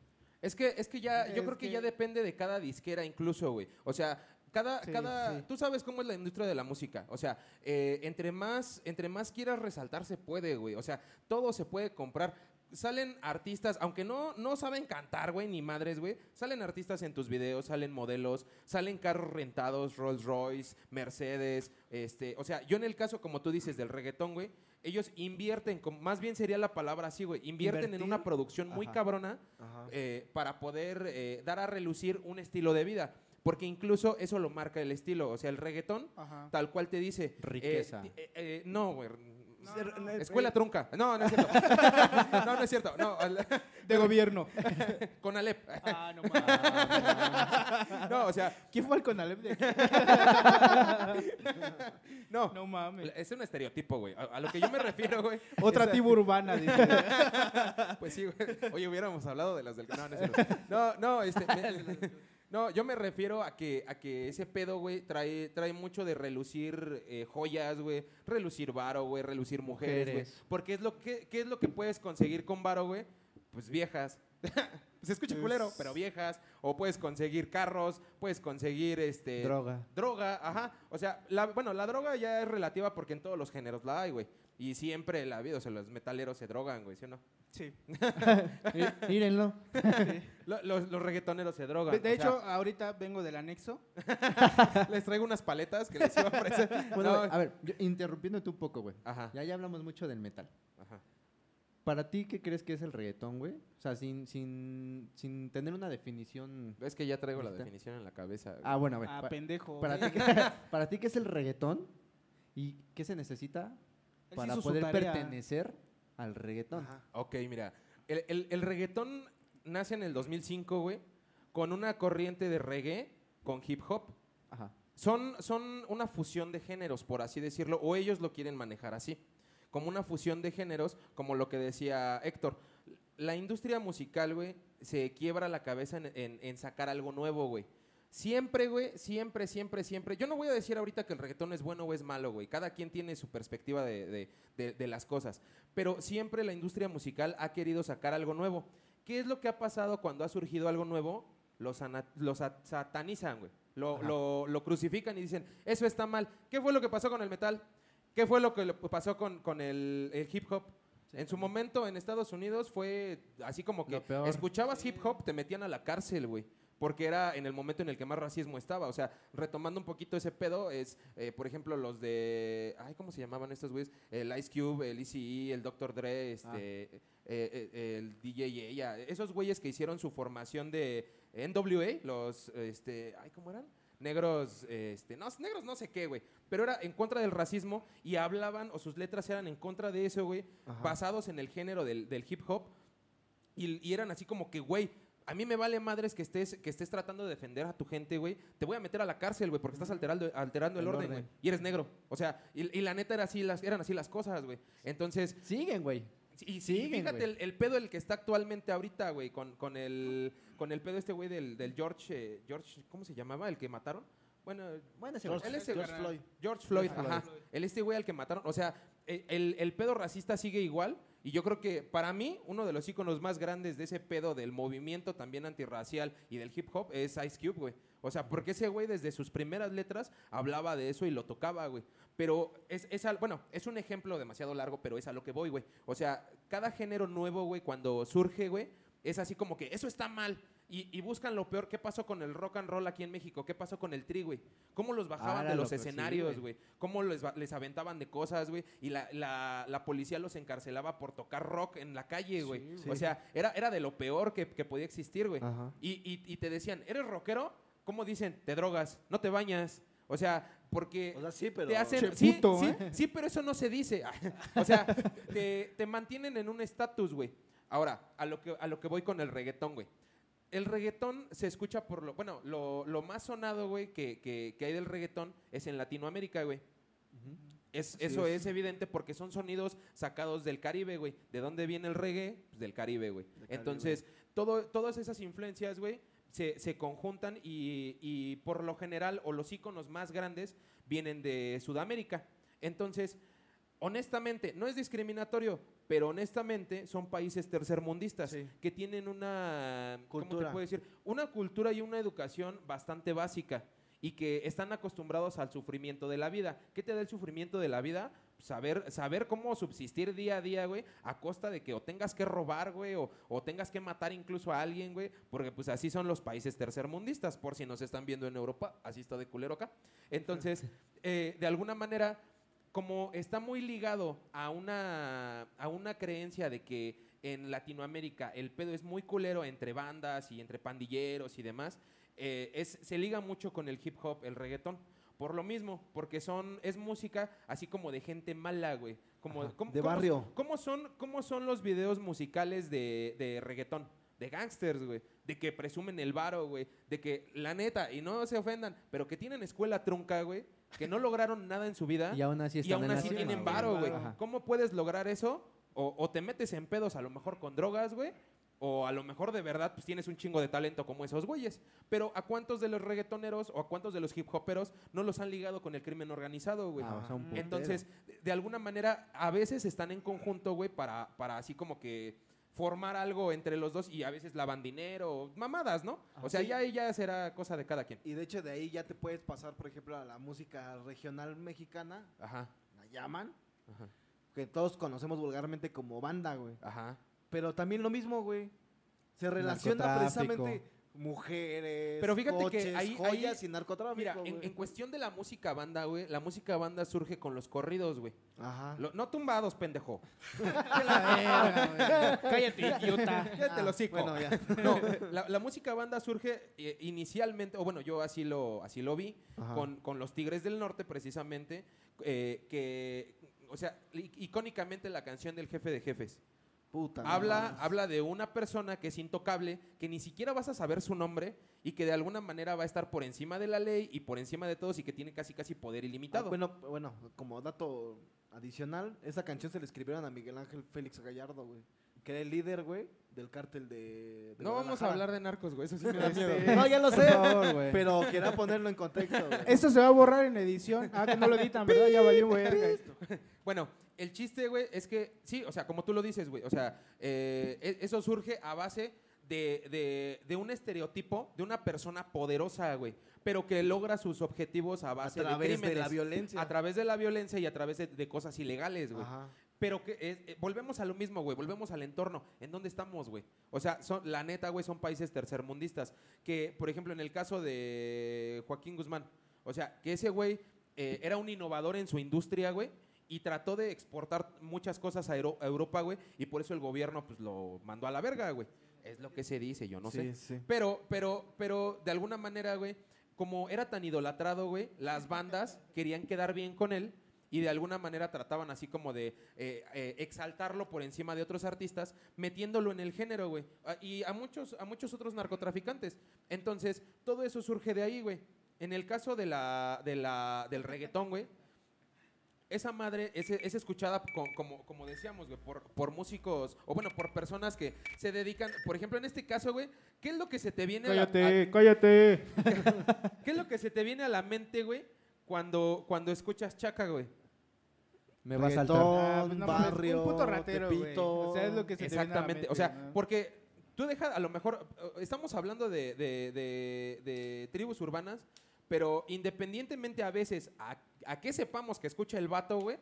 Es que, es que ya, yo Es creo que, que- ya depende de cada disquera incluso, güey. O sea, cada, Sí, cada, sí. tú sabes cómo es la industria de la música. O sea, eh, entre más, entre más quieras resaltar se puede, güey. O sea, todo se puede comprar. Salen artistas, aunque no, no saben cantar, güey, ni madres, güey. Salen artistas en tus videos, salen modelos, salen carros rentados, Rolls Royce, Mercedes, este, o sea, yo en el caso, como tú dices, del reggaetón, güey, ellos invierten, más bien sería la palabra así, güey, invierten en una producción muy Ajá. cabrona Ajá. eh, para poder eh, dar a relucir un estilo de vida. Porque incluso eso lo marca el estilo. O sea, el reggaetón, Ajá. tal cual te dice. eh, Riqueza. eh, eh, no, güey. No, Ser- no, no. Escuela trunca. No, no es cierto. no, no es cierto. No, al- De gobierno. con Alep. Ah, no mames. No, o sea, ¿Quién fue el Conalep de aquí? no. No mames. Es un estereotipo, güey. A, a lo que yo me refiero, güey. Otra es tribu urbana, dice. Pues sí, güey. Oye, hubiéramos hablado de las del... No, no, es cierto. no, no, este... me- no, yo me refiero a que, a que ese pedo, güey, trae, trae mucho de relucir eh, joyas, güey, relucir varo, güey, relucir mujeres, güey. Porque es lo que, ¿qué es lo que puedes conseguir con varo, güey? Pues viejas. Se escucha culero, pero viejas. O puedes conseguir carros, puedes conseguir, este... Droga. Droga, ajá. O sea, la, bueno, la droga ya es relativa porque en todos los géneros la hay, güey. Y siempre la vida, o sea, los metaleros se drogan, güey, ¿sí o no? Sí. Mí- Mírenlo. Lo- Los, los reggaetoneros se drogan. De, de sea, hecho, ahorita vengo del anexo. les traigo unas paletas que les iba a ofrecer. Bueno, No, güey, a ver, yo- interrumpiéndote un poco, güey. Ajá, Ya ya hablamos mucho del metal. ajá. Para ti, ¿qué crees que es el reggaetón, güey? O sea, sin, sin, sin tener una definición. Es que ya traigo la definición en la cabeza. güey. Ah, bueno, a ver. Ah, pa- pendejo. para, ti, ¿qué- para ti, ¿qué es el reggaetón? ¿Y qué se necesita Él para hizo su poder tarea. pertenecer al reggaetón? Ajá. Ok, mira. El, el- el reggaetón nace en el 2005, güey, con una corriente de reggae con hip hop. Ajá. Son, son una fusión de géneros, por así decirlo, o ellos lo quieren manejar así, como una fusión de géneros, como lo que decía Héctor. La industria musical, güey, se quiebra la cabeza en, en- en sacar algo nuevo, güey. Siempre, güey, siempre, siempre, siempre. Yo no voy a decir ahorita que el reggaetón es bueno o es malo, güey. Cada quien tiene su perspectiva de, de- de- de las cosas. Pero siempre la industria musical ha querido sacar algo nuevo. ¿Qué es lo que ha pasado cuando ha surgido algo nuevo? Lo, lo sa- satanizan, güey. Lo, lo- lo crucifican y dicen, eso está mal. ¿Qué fue lo que pasó con el metal? ¿Qué fue lo que pasó con, con el, el hip hop? en su momento en Estados Unidos fue así como que escuchabas hip hop, te metían a la cárcel, güey. Porque era en el momento en el que más racismo estaba. O sea, retomando un poquito ese pedo, es, eh, por ejemplo, los de. Ay, ¿cómo se llamaban estos güeyes? El Ice Cube, el ECE, el Dr. Dre, este, Ah. eh, eh, el DJ ella. Esos güeyes que hicieron su formación de NWA, los. Este, ay, ¿cómo eran? Negros, este, no, negros no sé qué, güey. Pero era en contra del racismo y hablaban, o sus letras eran en contra de eso, güey, basados en el género del, del hip hop. Y, y eran así como que, güey, a mí me vale madres que estés, que estés tratando de defender a tu gente, güey. Te voy a meter a la cárcel, güey, porque estás alterando, alterando el, El orden, güey. Y eres negro. O sea, y, y la neta era así las, eran así las cosas, güey. Entonces, Siguen, güey. y, y Siguen, fíjate el, el pedo el que está actualmente ahorita, güey, con, con, el, con el pedo este güey del, del George, eh, George, ¿cómo se llamaba? El que mataron. Bueno, Bueno, ese George, él es el- George Floyd. George Floyd, ajá. Floyd. El este güey al que mataron. O sea, e- el, el pedo racista sigue igual. Y yo creo que para mí, uno de los íconos más grandes de ese pedo del movimiento también antirracial y del hip hop es Ice Cube, güey. O sea, porque ese güey desde sus primeras letras hablaba de eso y lo tocaba, güey. Pero es, es al- bueno, es un ejemplo demasiado largo, pero es a lo que voy, güey. O sea, cada género nuevo, güey, cuando surge, güey, es así como que eso está mal. Y, y buscan lo peor. ¿Qué pasó con el rock and roll aquí en México? ¿Qué pasó con el tri, güey? ¿Cómo los bajaban Ah, de los lo sí, escenarios, güey. ¿Cómo les, va- les aventaban de cosas, güey? Y la, la- la policía los encarcelaba por tocar rock en la calle, güey. Sí, O sea, era, era de lo peor que, que podía existir, güey. Ajá. Y, y- y te decían, ¿eres rockero? ¿Cómo dicen? Te drogas, no te bañas. O sea, porque O sea, sí, pero. te hacen... Che, sí, puto, sí, ¿eh? sí, pero eso no se dice. o sea, te, te mantienen en un estatus, güey. Ahora, a lo, que, a lo que voy con el reggaetón, güey. El reggaetón se escucha por lo... Bueno, lo, lo más sonado, güey, que, que- que hay del reggaetón es en Latinoamérica, güey. Es, eso es. evidente porque son sonidos sacados del Caribe, güey. ¿De dónde viene el reggae? Pues del Caribe, güey. Entonces, todo, todas esas influencias, güey, se, se conjuntan y, y por lo general, o los íconos más grandes, vienen de Sudamérica. Entonces, honestamente, no es discriminatorio, pero honestamente son países tercermundistas Sí. que tienen una ¿cómo te Cultura. puedo decir? Una cultura y una educación bastante básica y que están acostumbrados al sufrimiento de la vida. ¿Qué te da el sufrimiento de la vida? Saber, saber cómo subsistir día a día, güey, a costa de que o tengas que robar, güey, o, o tengas que matar incluso a alguien, güey, porque pues así son los países tercermundistas, por si nos están viendo en Europa, así está de culero acá. Entonces, eh, de alguna manera, como está muy ligado a una, a una creencia de que en Latinoamérica el pedo es muy culero entre bandas y entre pandilleros y demás, eh, es, se liga mucho con el hip hop, el reggaetón. Por lo mismo, porque son, es música así como de gente mala, güey. Como, Ajá, ¿cómo- de cómo- barrio. ¿cómo son, ¿Cómo son los videos musicales de, de reggaetón? De gangsters, güey. De que presumen el varo, güey. De que, la neta, y no se ofendan, pero que tienen escuela trunca, güey. Que no lograron nada en su vida. Y aún así Y están aún en la así tienen varo, güey. Ajá. ¿Cómo puedes lograr eso? O, o te metes en pedos a lo mejor con drogas, güey. O a lo mejor de verdad pues tienes un chingo de talento como esos güeyes. Pero ¿a cuántos de los reggaetoneros o a cuántos de los hip hoperos no los han ligado con el crimen organizado, güey? Ah, o sea. Entonces, de- de alguna manera, a veces están en conjunto, güey, para, para así como que formar algo entre los dos y a veces lavan dinero, mamadas, ¿no? O sea, sí. ya ahí ya será cosa de cada quien. Y de hecho de ahí ya te puedes pasar, por ejemplo, a la música regional mexicana, Ajá, la llaman, ajá, que todos conocemos vulgarmente como banda, güey. ajá. Pero también lo mismo, güey. Se relaciona precisamente mujeres, Pero fíjate que coches, ahí- joyas ahí- y narcotráfico, Mira, en, en cuestión de la música banda, güey, la música banda surge con los corridos, güey. Ajá. Lo- no tumbados, pendejo. Cállate, idiota. Cállate los hocico. Bueno, ya. No, la, la música banda surge eh, inicialmente, o bueno, yo así lo, así lo vi, con, con los Tigres del Norte, precisamente, eh, que, o sea, icónicamente la canción del jefe de jefes. Puta. Habla, habla de una persona que es intocable, que ni siquiera vas a saber su nombre y que de alguna manera va a estar por encima de la ley y por encima de todos y que tiene casi casi poder Ah, ilimitado. bueno, bueno, como dato adicional, esa canción se le escribieron a Miguel Ángel Félix Gallardo, güey. Que era el líder, güey, del cártel de, de no vamos a hablar de narcos, güey, eso sí me da miedo. Este, No, ya lo sé, favor, güey. pero quería ponerlo en contexto, güey. Esto se va a borrar en edición. Ah, que no lo editan, ¿verdad? Ya valió esto. Bueno, el chiste, güey, es que, sí, o sea, como tú lo dices, güey, o sea, eh, e- eso surge a base de, de- de un estereotipo de una persona poderosa, güey, pero que logra sus objetivos a A base través de de, la violencia. A través de la violencia y a través de, de cosas ilegales, güey. Ajá. Pero que es- eh, volvemos a lo mismo, güey. Volvemos al entorno. ¿En dónde estamos, güey? O sea, son, la neta, güey, son países tercermundistas. Que, por ejemplo, en el caso de Joaquín Guzmán, o sea, que ese güey eh, era un innovador en su industria, güey. Y trató de exportar muchas cosas a, Euro- a Europa, güey. Y por eso el gobierno, pues, lo mandó a la verga, güey. Es lo que se dice, yo no sé. Sí. Pero, pero, pero, de alguna manera, güey, como era tan idolatrado, güey, las bandas querían quedar bien con él y de alguna manera trataban así como de eh, eh, exaltarlo por encima de otros artistas, metiéndolo en el género, güey. Y a muchos, a muchos otros narcotraficantes. Entonces, todo eso surge de ahí, güey. En el caso de la, de la, del reggaetón, güey, esa madre es, es escuchada co- como, como decíamos, güey, por, por músicos, o bueno, por personas que se dedican, por ejemplo, en este caso, güey, ¿qué es lo que se te viene a la- Cállate, cállate. ¿Qué es lo que se te viene a la mente, güey, cuando, cuando escuchas chaca, güey? Me va a saltar. Ah, pues no barrio, un puto ratero, güey. O sea, es lo que se te viene a la Exactamente. mente, o sea, ¿no? porque tú dejas, a lo mejor, eh, estamos hablando de, de- de- de tribus urbanas, pero independientemente a veces a, a qué sepamos que escucha el vato, güey,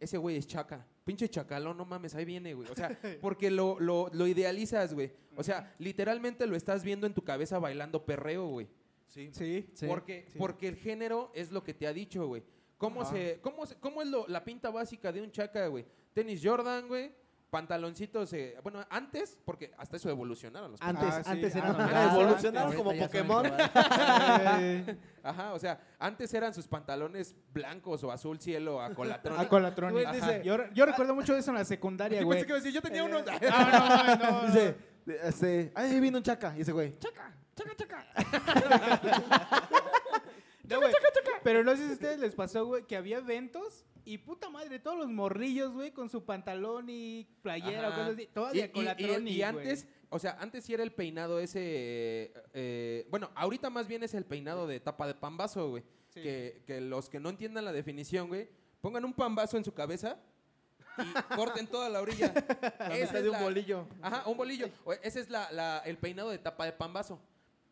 ese güey es chaca. Pinche chacalón, no mames, ahí viene, güey. O sea, porque lo, lo, lo idealizas, güey. O sea, literalmente lo estás viendo en tu cabeza bailando perreo, güey. Sí. Sí. Sí. Porque, sí. porque el género es lo que te ha dicho, güey. ¿Cómo, se, cómo, se- ¿Cómo es lo- la pinta básica de un chaca, güey? Tenis Jordan, güey. Pantaloncitos, eh, bueno, antes, porque hasta eso evolucionaron los Antes, Ah, sí. antes Ah, eran más mira, grandes, evolucionaron como Pokémon. Ajá, o sea, antes eran sus pantalones blancos o azul cielo a colatrón. A dice- yo, yo recuerdo mucho de eso en la secundaria, Yo güey. pensé que yo tenía uno. Eh, no, no, no. Dice, este, ahí vino un chaca. Y ese güey, chaca. No, güey, Pero no sé si a ustedes les pasó, güey, que había eventos y puta madre, todos los morrillos, güey, con su pantalón y playera o Ajá. cosas así. Todas Y, y- Colatronic, y- y antes, güey. o sea, antes sí era el peinado ese. eh, bueno, ahorita más bien es el peinado de tapa de pambazo, güey. Sí. Que, que los que no entiendan la definición, güey, pongan un pambazo en su cabeza y corten toda la orilla. La Esa es de un la- bolillo. Ajá, un bolillo. O- Ese es la- la- el peinado de tapa de pambazo.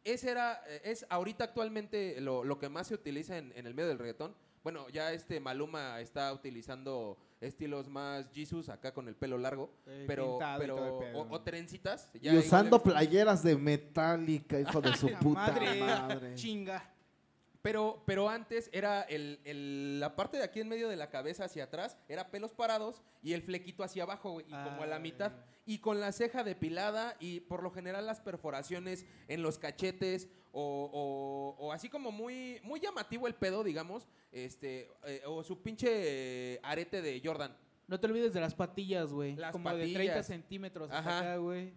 Ese era, eh, es ahorita actualmente lo, lo que más se utiliza en, en el medio del reggaetón. Bueno, ya este Maluma está utilizando estilos más Jesus acá con el pelo largo, Eh, pero, pero o, o trencitas. ya Y usando playeras de Metallica, hijo de su puta madre, madre. Chinga. Pero, pero antes era el, el- la parte de aquí en medio de la cabeza hacia atrás, era pelos parados y el flequito hacia abajo, güey, y como a la Ay. mitad. Y con la ceja depilada y por lo general las perforaciones en los cachetes o, o- o así como muy, muy llamativo el pedo, digamos, este, eh, o su pinche eh, arete de Jordan. No te olvides de las patillas, güey. Las Como de 30 patillas. centímetros hasta Ajá. acá, güey.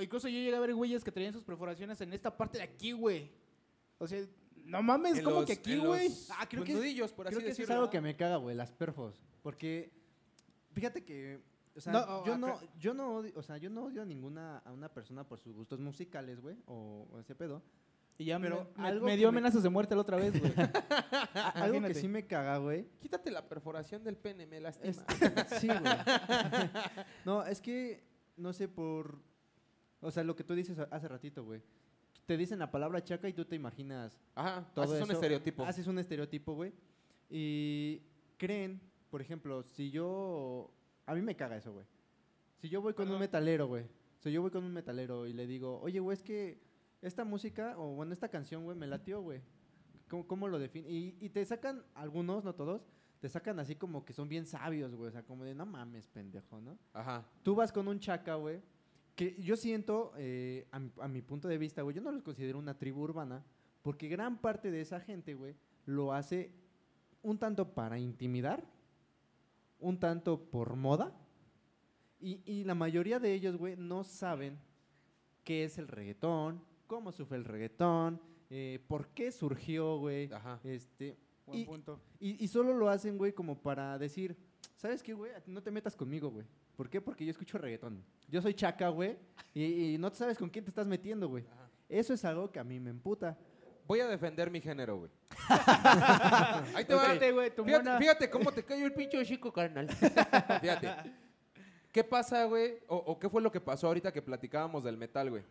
Incluso yo llegué a ver güeyes que traían sus perforaciones en esta parte de aquí, güey. O sea, no mames, En como los- que aquí, güey. Ah, creo que- nudillos, por así Creo que eso es algo que me caga, güey, las perfos. Porque, fíjate que, o sea, No, yo, acá- no, yo no odio, o sea, yo no odio a ninguna, a una persona por sus gustos musicales, güey, o, o ese pedo. Y ya Pero me, me- algo me que dio me- amenazas de muerte la otra vez, güey. Algo que sí me caga, güey, Quítate la perforación del pene, me lastima. es, sí, güey. no, es que, no sé, por, o sea, lo que tú dices hace ratito, güey. Te dicen la palabra chaca y tú te imaginas Ajá, todo haces un eso, estereotipo. Haces un estereotipo, güey. Y creen, por ejemplo, si yo. A mí me caga eso, güey. Si yo voy con un Perdón. metalero, güey. Si yo voy con un metalero y le digo, oye, güey, es que esta música, o bueno, esta canción, güey, me latió, güey. ¿Cómo, cómo lo define? Y, y te sacan, algunos, no todos, te sacan así como que son bien sabios, güey. O sea, como de, no mames, pendejo, ¿no? Ajá. Tú vas con un chaca, güey, que yo siento, eh, a, mi, a mi punto de vista, güey, yo no los considero una tribu urbana, porque gran parte de esa gente, güey, lo hace un tanto para intimidar, un tanto por moda, y, y la mayoría de ellos, güey, no saben qué es el reggaetón, cómo sufre el reggaetón, eh, por qué surgió, güey, Ajá. este... Buen y- punto. y, y solo lo hacen, güey, como para decir, ¿sabes qué, güey? No te metas conmigo, güey. ¿Por qué? Porque yo escucho reggaetón. Yo soy chaca, güey, y, y no sabes con quién te estás metiendo, güey. Eso es algo que a mí me emputa. Voy a defender mi género, güey. Ahí te va. Fíjate, güey, tu Fíjate, mona- fíjate cómo te cayó el pinche chico, carnal. fíjate. ¿Qué pasa, güey? O, o qué fue lo que pasó ahorita que platicábamos del metal, güey?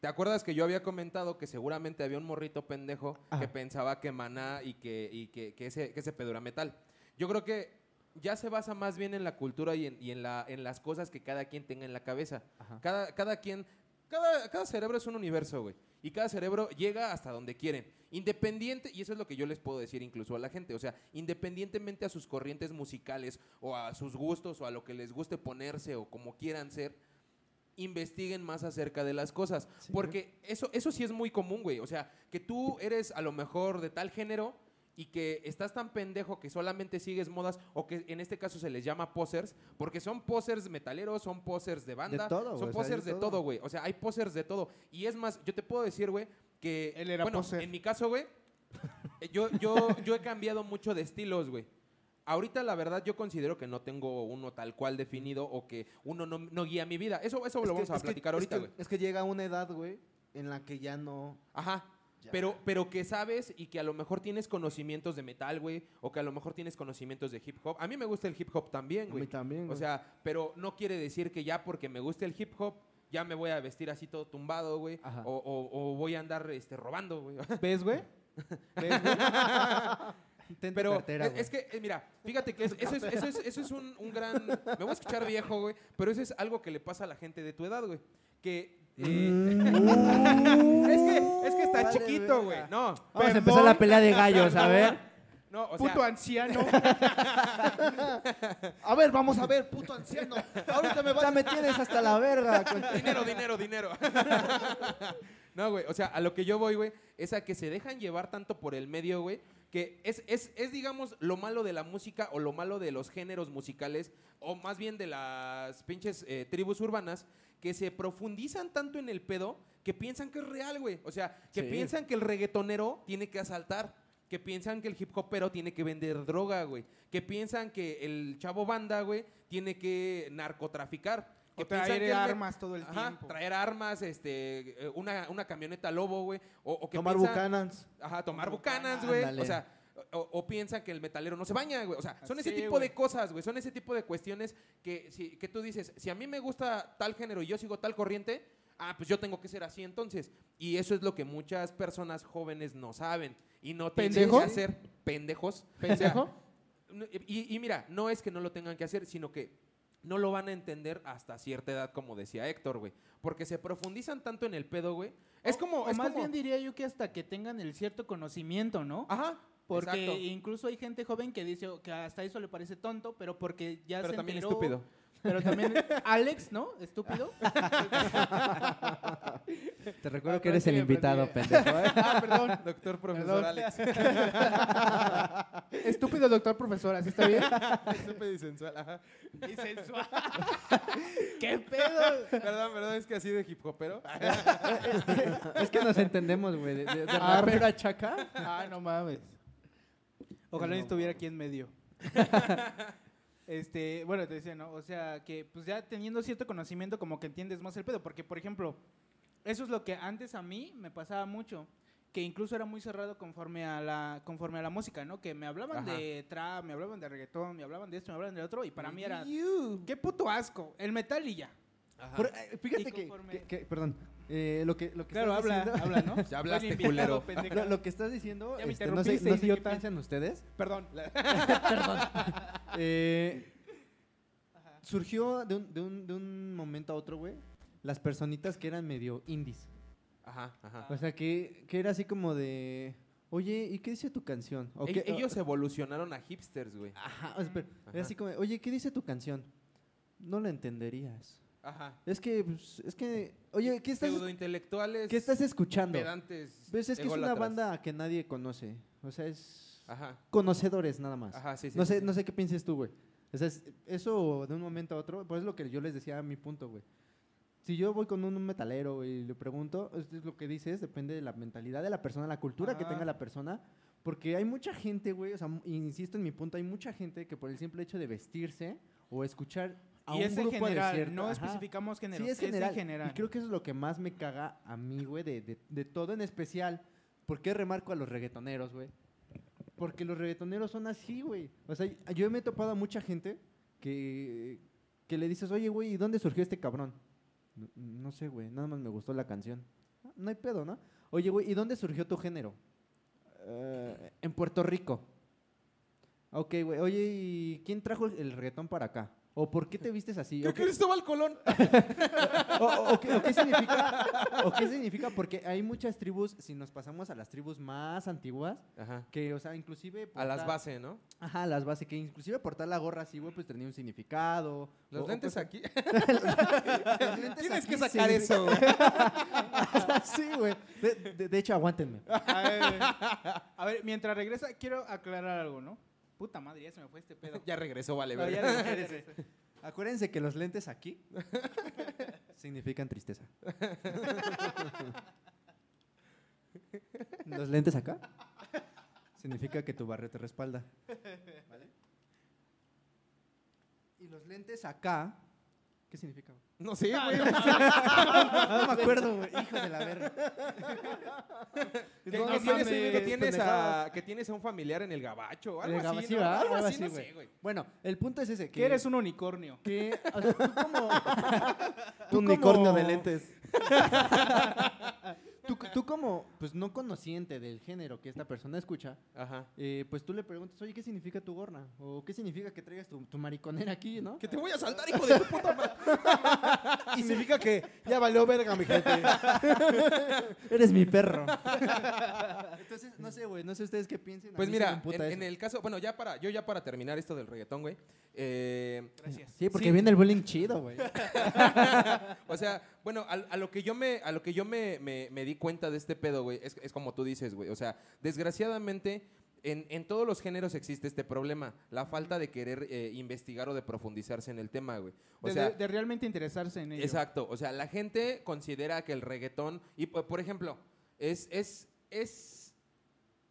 ¿Te acuerdas que yo había comentado que seguramente había un morrito pendejo Ajá. que pensaba que Maná y que, y que, que ese, que ese pedo era metal? Yo creo que ya se basa más bien en la cultura y en, y en la, en las cosas que cada quien tenga en la cabeza. Ajá. Cada, cada quien, cada, cada cerebro es un universo, güey. Y cada cerebro llega hasta donde quieren. Independiente, y eso es lo que yo les puedo decir incluso a la gente, o sea, independientemente a sus corrientes musicales o a sus gustos o a lo que les guste ponerse o como quieran ser, investiguen más acerca de las cosas. Sí, porque eso, eso sí es muy común, güey. O sea, que tú eres a lo mejor de tal género y que estás tan pendejo que solamente sigues modas o que en este caso se les llama posers, porque son posers metaleros, son posers de banda, todo, güey, son o sea, posers de de todo. todo, güey. O sea, hay posers de todo. Y es más, yo te puedo decir, güey, que Él era bueno, poser. en mi caso, güey, eh, yo, yo, yo he cambiado mucho de estilos, güey. Ahorita, la verdad, yo considero que no tengo uno tal cual definido o que uno no, no guía mi vida. Eso, eso Es lo que- vamos a que- platicar es ahorita, que- güey. Es que llega una edad, güey, en la que ya no... Ajá. Ya. Pero, pero que sabes y que a lo mejor tienes conocimientos de metal, güey, o que a lo mejor tienes conocimientos de hip hop. A mí me gusta el hip hop también, A mí güey. también, O güey. sea, pero no quiere decir que ya porque me guste el hip hop, ya me voy a vestir así todo tumbado, güey. O, o- o voy a andar este, robando, güey. ¿Ves, güey? ¿Ves, güey? Ten tu Pero cartera, es, güey. es que, eh, mira, fíjate que es- eso, es, eso, es, eso es un, un gran... Me voy a escuchar viejo, güey, pero eso es algo que le pasa a la gente de tu edad, güey. Que... eh, es, que, es que está Vale, chiquito, verga. güey. No, Vamos a empezar la pelea de gallos, a ver. no, o Puto anciano. A ver, vamos a ver, puto anciano. Ahorita me Ya vas me tienes hasta la verga. con- dinero, dinero, dinero. no, güey, o sea, a lo que yo voy, güey, es a que se dejan llevar tanto por el medio, güey, que es, es, es, digamos, lo malo de la música o lo malo de los géneros musicales, o más bien de las pinches eh, tribus urbanas, que se profundizan tanto en el pedo que piensan que es real, güey. O sea, que Sí. piensan que el reggaetonero tiene que asaltar. Que piensan que el hip hopero tiene que vender droga, güey. Que piensan que el chavo banda, güey, tiene que narcotraficar. Que traer que armas todo el Ajá, tiempo. traer armas, este, eh, una, una camioneta lobo, güey. O, o que tomar piensa- bucanans. Ajá, tomar Bucanas, bucanas, güey. O sea, o, o piensan que el metalero no se baña, güey. O sea, son ese tipo de cosas, güey. Son ese tipo de cuestiones que, si, que tú dices, si a mí me gusta tal género y yo sigo tal corriente, ah, pues yo tengo que ser así entonces. Y eso es lo que muchas personas jóvenes no saben. Y no tienen ¿Pendejo? que hacer pendejos. ¿Pendejo? Y mira, no es que no lo tengan que hacer, sino que no lo van a entender hasta cierta edad, como decía Héctor, güey. Porque se profundizan tanto en el pedo, güey. Es como. o es más como- bien diría yo que hasta que tengan el cierto conocimiento, ¿no? Ajá. Porque exacto. incluso hay gente joven que dice que hasta eso le parece tonto, pero porque ya Pero se también enteró- estúpido. Pero también Alex, ¿no? Estúpido. Te recuerdo Ah, que eres el invitado, pendejo. ¿eh? ah, perdón. Doctor profesor Perdón. Alex. Estúpido doctor profesor, ¿así está bien? Estúpido y sensual. Ajá. Y sensual. ¿Qué pedo? Perdón, perdón, es que así de hip hopero. Es que nos entendemos, güey. De, de, de Ah, rapero a chaca. Ah, no mames. Ojalá No, estuviera aquí en medio. Este, bueno, te decía, ¿no? O sea, que pues ya teniendo cierto conocimiento como que entiendes más el pedo, porque por ejemplo, eso es lo que antes a mí me pasaba mucho, que incluso era muy cerrado conforme a la conforme a la música, ¿no? Que me hablaban Ajá. de trap, me hablaban de reggaetón, me hablaban de esto, me hablaban de otro y para mí era qué puto asco, el metal y ya. Ajá. Por- eh, fíjate Y que, conforme- que- que- perdón, eh, lo que, lo que Claro, estás habla, diciendo, habla, ¿no? Ya hablaste, invitado, culero. lo, lo que estás diciendo, Ya me este, no sé, no sé qué piensan ustedes. Perdón. Eh, surgió de un, de, un, de un momento a otro, güey, las personitas que eran medio indies. Ajá, ajá. O sea, que, que era así como de, oye, ¿y qué dice tu canción? O E- qué- o- ellos evolucionaron a hipsters, güey. Ajá, o sea, pero Ajá. era así como, oye, ¿qué dice tu canción? No la entenderías. Ajá. Es que, pues, es que, oye, ¿qué estás, Pseudointelectuales. ¿qué estás escuchando? Pedantes. Pues es que es una ególatras. banda que nadie conoce. O sea, es Ajá. conocedores nada más. Ajá, sí, sí. no sí, sé, sí. no sé qué pienses tú, güey. O sea, es- eso de un momento a otro, pues es lo que yo les decía a mi punto, güey. Si yo voy con un metalero güey, y le pregunto, es es lo que dices, depende de la mentalidad de la persona, la cultura que Ajá. tenga la persona. Porque hay mucha gente, güey, o sea, m- insisto en mi punto, hay mucha gente que por el simple hecho de vestirse o escuchar a Y un es grupo general, no ajá. especificamos género. Sí, es en general. general. Y creo que eso es lo que más me caga a mí, güey, de, de- de todo en especial. ¿Por qué remarco a los reggaetoneros, güey? Porque los reggaetoneros son así, güey. O sea, yo me he topado a mucha gente que, que le dices, oye, güey, ¿y dónde surgió este cabrón? No, no sé, güey, nada más me gustó la canción. "Ah, No hay pedo, ¿no? Oye, güey, ¿y dónde surgió tu género? "Eh, en Puerto Rico. Ok, güey, oye, ¿y quién trajo el reggaetón para acá? ¿O por qué te vistes así? ¿Qué ¿O qué- Cristóbal Colón? o, o- o qué, o qué significa? ¿O qué significa? Porque hay muchas tribus, si nos pasamos a las tribus más antiguas, Ajá. que, o sea, inclusive... A las bases, ¿no? Ajá, a las bases, que inclusive portar la gorra así, güey, pues tenía un significado. Los lentes cosas- aquí. los lentes Tienes aquí que sacar eso, güey. sí, güey. De, de- de hecho, aguántenme. A ver, a ver, mientras regresa, quiero aclarar algo, ¿no? Puta madre, ya se me fue este pedo. Ya regresó, vale, No, ya. Acuérdense que los lentes aquí significan tristeza. los lentes acá significa que tu barrio te respalda. ¿Vale? Y los lentes acá, ¿qué significa? No sé, güey. No me acuerdo, güey. Hijo de la verga. Que, No que tienes, que tienes a, que tienes a un familiar en el gabacho. En Algo el así, gabacho, ¿no? Algo Algo así, no así, güey. sé, güey. Bueno, el punto es ese. Que eres un unicornio. que o sea, tú como Un unicornio como- de lentes. Tú, tú como pues no conociente del género que esta persona escucha Ajá. eh, pues tú le preguntas oye qué significa tu gorra o qué significa que traigas tu, tu mariconera aquí no Que te voy a saltar, hijo de tu puta madre. Y significa que ya valió verga, mi gente. eres mi perro entonces no sé güey no sé ustedes qué piensen a Pues mira, en, el caso, bueno, ya para, yo ya para terminar esto del reggaetón, güey. eh, Gracias. sí porque sí. viene el bullying chido güey o sea, bueno, a, a lo que yo me, a lo que yo me, me- me di cuenta de este pedo, güey, es, es como tú dices, güey. O sea, desgraciadamente, en, en todos los géneros existe este problema, la falta de querer eh, investigar o de profundizarse en el tema, güey. O de, sea, de- de realmente interesarse en ello. Exacto, o sea, la gente considera que el reggaetón, y por ejemplo, es, es, es,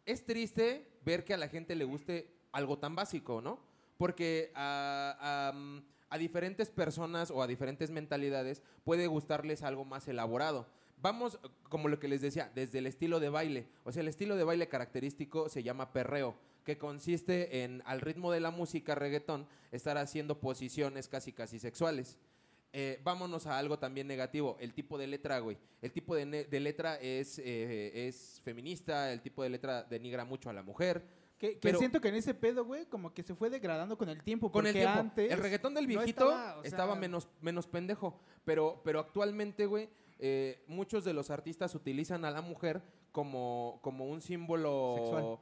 es triste ver que a la gente le guste algo tan básico, ¿no? Porque a, a, diferentes personas o a diferentes mentalidades puede gustarles algo más elaborado. Vamos, como lo que les decía, desde el estilo de baile. O sea, el estilo de baile característico se llama perreo, que consiste en, al ritmo de la música reggaetón, estar haciendo posiciones casi casi sexuales. Eh, vámonos a algo también negativo, el tipo de letra, güey. El tipo de letra es, eh, es feminista, el tipo de letra denigra mucho a la mujer. Que, siento que en ese pedo, güey, como que se fue degradando con el tiempo. Con el tiempo. antes el reggaetón del viejito estaba, estaba, o sea, menos, menos pendejo. Pero, pero actualmente, güey, eh, muchos de los artistas utilizan a la mujer como, como un símbolo Sexual.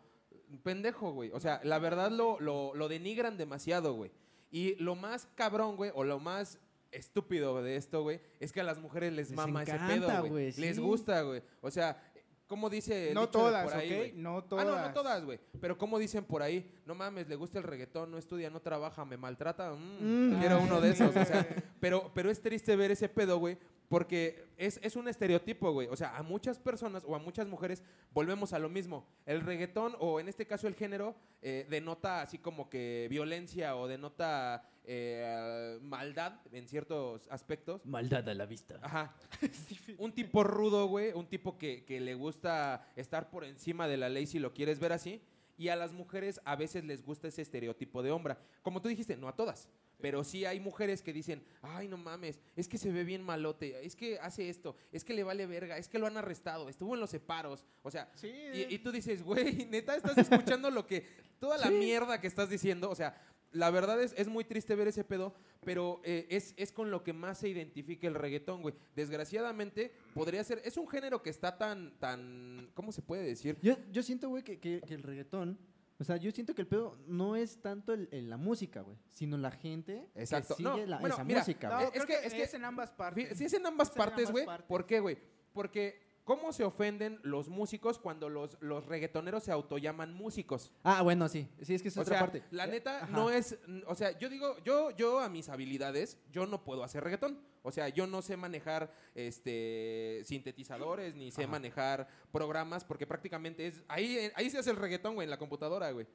pendejo, güey. O sea, la verdad lo, lo, lo denigran demasiado, güey. Y lo más cabrón, güey, o lo más estúpido de esto, güey, es que a las mujeres les, Les mama ese encanta, pedo, güey. Les gusta, güey. O sea, ¿cómo dice el No dicho de todas, por ahí, ¿ok? güey? No Ah, todas. no, no todas, güey. Pero como dicen por ahí, no mames, le gusta el reggaetón, no estudia, no trabaja, me maltrata. mm, Mm. Quiero uno de esos. O sea, pero, pero es triste ver ese pedo, güey. Porque es, es un estereotipo, güey. O sea, a muchas personas o a muchas mujeres volvemos a lo mismo. El reggaetón, o en este caso el género, eh, denota así como que violencia o denota eh, maldad en ciertos aspectos. Maldad a la vista. Ajá. un tipo rudo, güey. Un tipo que, que le gusta estar por encima de la ley si lo quieres ver así. Y a las mujeres a veces les gusta ese estereotipo de hombre. Como tú dijiste, no a todas. Pero sí hay mujeres que dicen, ay, no mames, es que se ve bien malote, es que hace esto, es que le vale verga, es que lo han arrestado, estuvo en los separos. O sea, Sí. y, y tú dices, güey, neta, estás escuchando lo que, toda la mierda que estás diciendo. O sea, la verdad es, es muy triste ver ese pedo, pero eh, es, es con lo que más se identifica el reggaetón, güey. Desgraciadamente, podría ser, es un género que está tan, tan, ¿cómo se puede decir? Yo, yo siento, güey, que, que- que el reggaetón, o sea, yo siento que el pedo no es tanto el- el- la música, güey, sino la gente Exacto. que sigue No, la- bueno, esa mira, música, No, güey. es que- es que- es en ambas partes. Si es en ambas Es partes, güey. ¿Por qué, güey? Porque, ¿cómo se ofenden los músicos cuando los, los reggaetoneros se autollaman músicos? Ah, bueno, sí. Sí, es que es O otra sea, parte. la neta Ajá. no es, o sea, yo digo, yo, yo a mis habilidades, yo no puedo hacer reggaetón. O sea, yo no sé manejar este sintetizadores, ni sé Ajá. manejar programas, porque prácticamente es, ahí, eh, ahí se hace el reggaetón, güey, en la computadora, güey.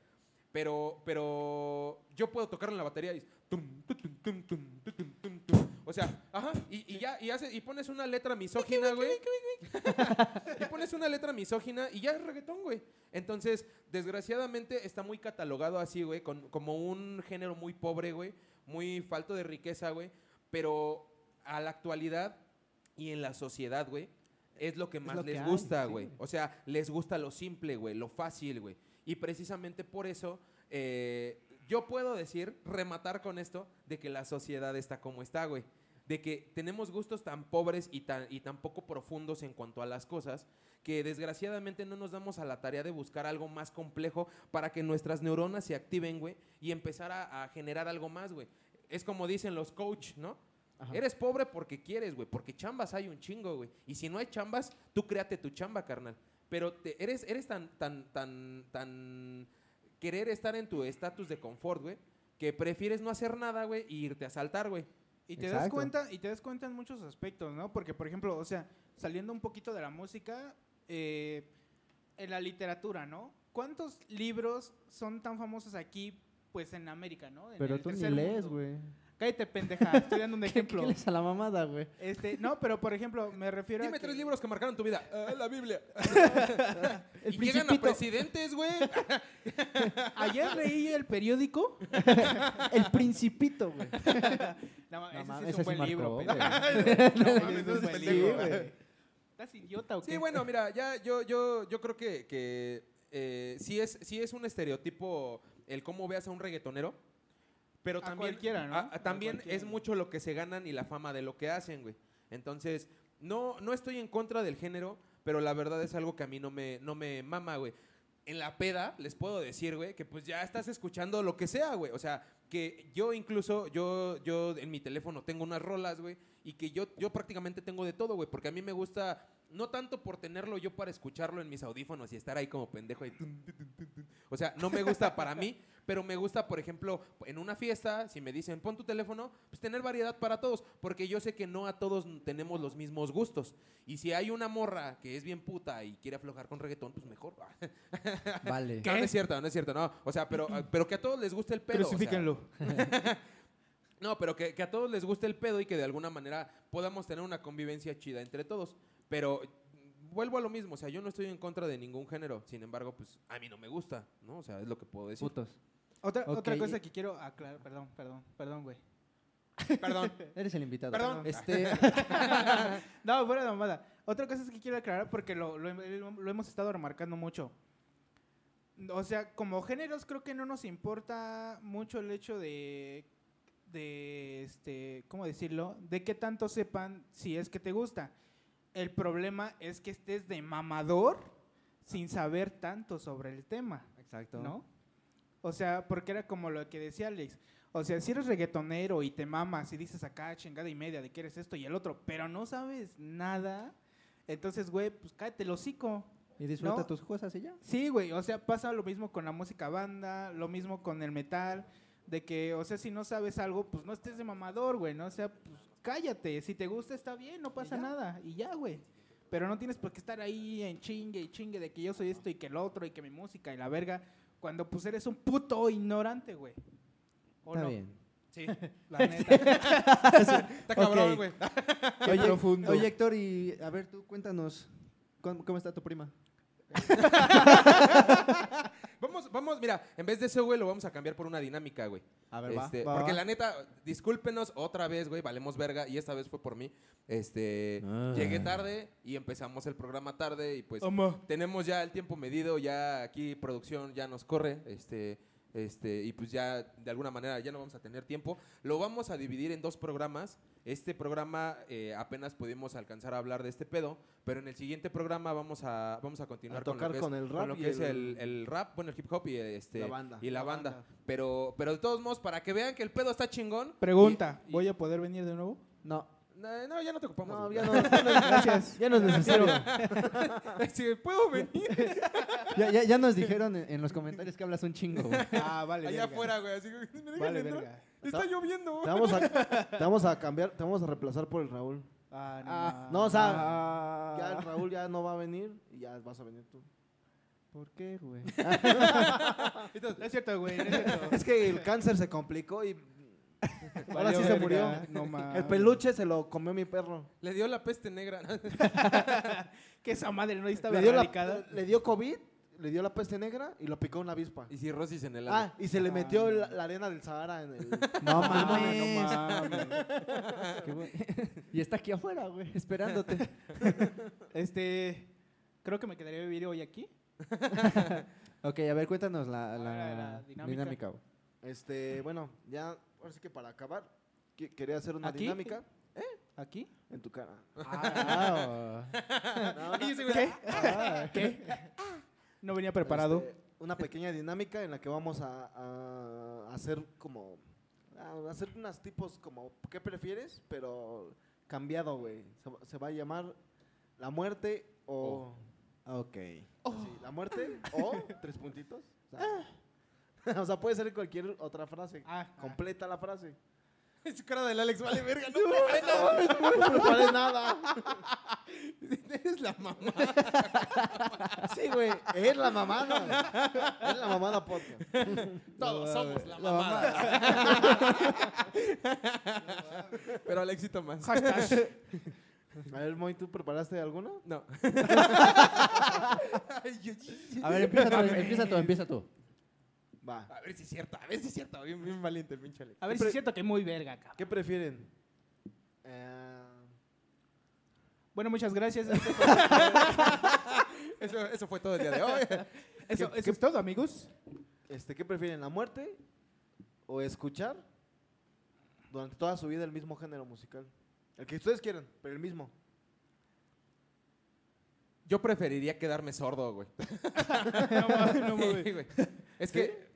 Pero, pero yo puedo tocar en la batería y es tum, tu, tum, tum, tum, tu, tum, tum, tum. O sea, ajá, y, y ya, y, hace, y pones una letra misógina, güey. y pones una letra misógina y ya es reggaetón, güey. Entonces, desgraciadamente está muy catalogado así, güey, con- como un género muy pobre, güey, muy falto de riqueza, güey. Pero a la actualidad y en la sociedad, güey, es lo que más lo les gusta, güey. O sea, les gusta lo simple, güey, lo fácil, güey. Y precisamente por eso, eh, yo puedo decir, rematar con esto, de que la sociedad está como está, güey. De que tenemos gustos tan pobres y tan, y tan poco profundos en cuanto a las cosas, que desgraciadamente no nos damos a la tarea de buscar algo más complejo para que nuestras neuronas se activen, güey, y empezar a, a generar algo más, güey. Es como dicen los coach, ¿no? Ajá. Eres pobre porque quieres, güey, porque chambas hay un chingo, güey. Y si no hay chambas, tú créate tu chamba, carnal. Pero te- eres, eres tan, tan, tan, tan... Querer estar en tu estatus de confort, güey, que prefieres no hacer nada, güey, y irte a saltar, güey. Y te das cuenta, y te das cuenta en muchos aspectos, ¿no? Porque, por ejemplo, o sea, saliendo un poquito de la música, eh, en la literatura, ¿no? ¿Cuántos libros son tan famosos aquí, pues en América, ¿no? En Pero el tú ni lees, güey. Cállate, pendeja, estoy dando un ¿Qué, ejemplo. ¿Qué lees a la mamada, güey? Este, no, pero por ejemplo, me refiero Dime a que- tres libros que marcaron tu vida. Ah, la Biblia. El y llegan a presidentes, güey. Ayer leí el periódico. El Principito, güey. No, ma- No ese sí mames, es ese un buen sí libro, marcó, pendejo. güey. No mames, ese es un buen libro. güey. ¿Estás idiota o qué? Sí, bueno, mira, ya yo, yo, yo creo que, que eh, sí, es, sí es un estereotipo el cómo veas a un reggaetonero, pero A también, cualquiera, ¿no? a- a- A también cualquiera. es mucho lo que se ganan y la fama de lo que hacen, güey. Entonces, no, no estoy en contra del género, pero la verdad es algo que a mí no me, no me mama, güey. En la peda, les puedo decir, güey, que pues ya estás escuchando lo que sea, güey. O sea, que yo incluso, yo, yo en mi teléfono tengo unas rolas, güey, y que yo, yo prácticamente tengo de todo, güey, porque a mí me gusta, no tanto por tenerlo yo para escucharlo en mis audífonos y estar ahí como pendejo ahí. tun, tun, tun, tun, tun. O sea, no me gusta para mí, pero me gusta, por ejemplo, en una fiesta, si me dicen pon tu teléfono, pues tener variedad para todos, porque yo sé que no a todos tenemos los mismos gustos. Y si hay una morra que es bien puta y quiere aflojar con reggaetón, pues mejor. Vale. No, no es cierto, no es cierto, no. O sea, pero, pero que a todos les guste el pedo. o sea, Crucifíquenlo. No, pero que, que a todos les guste el pedo y que de alguna manera podamos tener una convivencia chida entre todos. Pero vuelvo a lo mismo, o sea, yo no estoy en contra de ningún género, sin embargo, pues a mí no me gusta, ¿no? O sea, es lo que puedo decir. Putos. Otra, otra cosa que quiero aclarar, perdón, perdón, perdón, güey. Perdón. Eres el invitado. Perdón. Este, no, fuera de mamada. Otra cosa es que quiero aclarar porque lo, lo hemos estado remarcando mucho. O sea, como géneros creo que no nos importa mucho el hecho de, de este, ¿cómo decirlo? De que tanto sepan si es que te gusta. El problema es que estés de mamador sin saber tanto sobre el tema. Exacto. ¿no? O sea, porque era como lo que decía Alex. O sea, si eres reggaetonero y te mamas y dices acá chingada y media de que eres esto y el otro, pero no sabes nada, entonces, güey, pues cállate el hocico. Y disfruta No. tus cosas y ya. Sí, güey, o sea, pasa lo mismo con la música banda, lo mismo con el metal, de que, o sea, si no sabes algo, pues no estés de mamador, güey, ¿no? O sea, pues cállate, si te gusta está bien, no pasa nada, y ya, güey. Pero no tienes por qué estar ahí en chingue y chingue de que yo soy esto y que el otro y que mi música y la verga, cuando pues eres un puto ignorante, güey. ¿O Está no? bien. Sí, La neta. está cabrón, güey. Oye, profundo. oye, Héctor, y a ver, tú cuéntanos, ¿cómo, cómo está tu prima? Vamos, vamos, mira, en vez de eso, güey, lo vamos a cambiar por una dinámica, güey. A ver, Este, va, porque va. la neta, discúlpenos otra vez, güey, valemos verga, y esta vez fue por mí. Este, Ah. llegué tarde y empezamos el programa tarde y pues tenemos ya el tiempo medido, ya aquí producción ya nos corre, este, este, y pues ya de alguna manera ya no vamos a tener tiempo. Lo vamos a dividir en dos programas. Este programa eh, apenas pudimos alcanzar a hablar de este pedo, pero en el siguiente programa vamos a, vamos a continuar A con lo tocar es- con el rap lo y que es el- el, el rap, bueno, el hip hop y, este, La banda. y la, La banda. banda. Pero, pero de todos modos, para que vean que el pedo está chingón. Pregunta, y- y- ¿voy a poder venir de nuevo? No, No, no, ya no te ocupamos. No, ya no, ya no- Gracias. ya no es necesario. Sí, ¿Puedo venir? ya, ya, ya nos dijeron en, en los comentarios que hablas un chingo. güey. Ah, vale. Allá verga. afuera, güey. Así que, ¿me dejan Vale, entrar? verga. Está lloviendo. Te vamos, a, te vamos a cambiar, te vamos a reemplazar por el Raúl. Ah, no. Ah. No, o sea, Ah. ya el Raúl ya no va a venir y ya vas a venir tú. ¿Por qué, güey? No es cierto, güey, no es cierto. Es que el cáncer se complicó y ahora sí se murió. No mames. El peluche se lo comió mi perro. Le dio la peste negra. Que esa madre no estaba Le dio, la, le dio COVID, le dio la peste negra y lo picó una avispa. y cirrosis en el. Ah, y se le metió la, la arena del Sahara en el... No Ah, mames. no mames. Qué güey. y está aquí afuera, güey, esperándote. Este, creo que me quedaría vivir hoy aquí. ok, a ver, cuéntanos la, la Ahora la dinámica. dinámica. güey. Este, bueno, ya, ahora sí que para acabar, que- quería hacer una ¿Aquí? dinámica ¿Aquí? en tu cara. Ah, Y ese güey, ¿Qué? ah. ¿Qué? No venía preparado. Este, una pequeña dinámica en la que vamos a, a hacer como. a hacer unos tipos como. ¿Qué prefieres? Pero cambiado, güey. Se, va- se va a llamar La muerte o. ok. así, la muerte o. Tres puntitos. O sea, o sea, puede ser cualquier otra frase. Ah, Completa la frase. Su cara del Alex vale verga. No, No prepare nada. eres la mamá. Sí, güey. Es la mamada. Es la mamada podcast. Todos somos la La mamá. Pero al éxito más. hashtag. A ver, Moy, ¿tú preparaste alguna? No. A ver, empieza tú, empieza tú, empieza tú. Va. A ver si es cierto, a ver si es cierto. Bien, bien valiente el pinche Alex. A ver si es cierto que muy verga, cabrón. ¿Qué prefieren? Eh, Bueno, muchas gracias. Este Eso, eso fue todo el día de hoy. Eso, ¿Qué- eso es todo, amigos. Este, ¿Qué prefieren, la muerte o escuchar durante toda su vida el mismo género musical? El que ustedes quieran, pero el mismo. Yo preferiría quedarme sordo, güey. No mames, no mames. Sí, güey. Es que,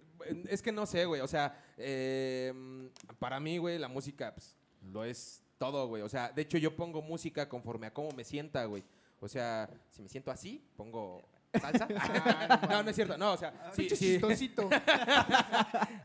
es que no sé, güey. O sea, eh, para mí, güey, la música pues, lo es todo, güey. O sea, de hecho, yo pongo música conforme a cómo me sienta, güey. O sea, si me siento así, pongo salsa. no, no es cierto. No, o sea, sí.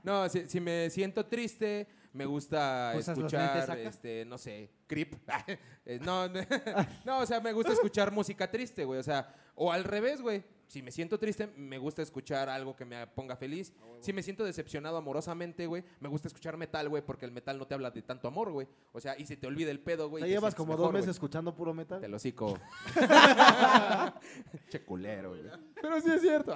No, si, si me siento triste, me gusta ¿Usas los lentes escuchar, este, no sé, Creep. Eh, no, no, o sea, me gusta escuchar música triste, güey. O sea, o al revés, güey. Si me siento triste, me gusta escuchar algo que me ponga feliz. Si me siento decepcionado amorosamente, güey, me gusta escuchar metal, güey, porque el metal no te habla de tanto amor, güey. O sea, y se te olvida el pedo, güey. ¿Te llevas como mejor, dos meses güey. escuchando puro metal? Te lo hocico. che culero, güey. Pero sí es cierto.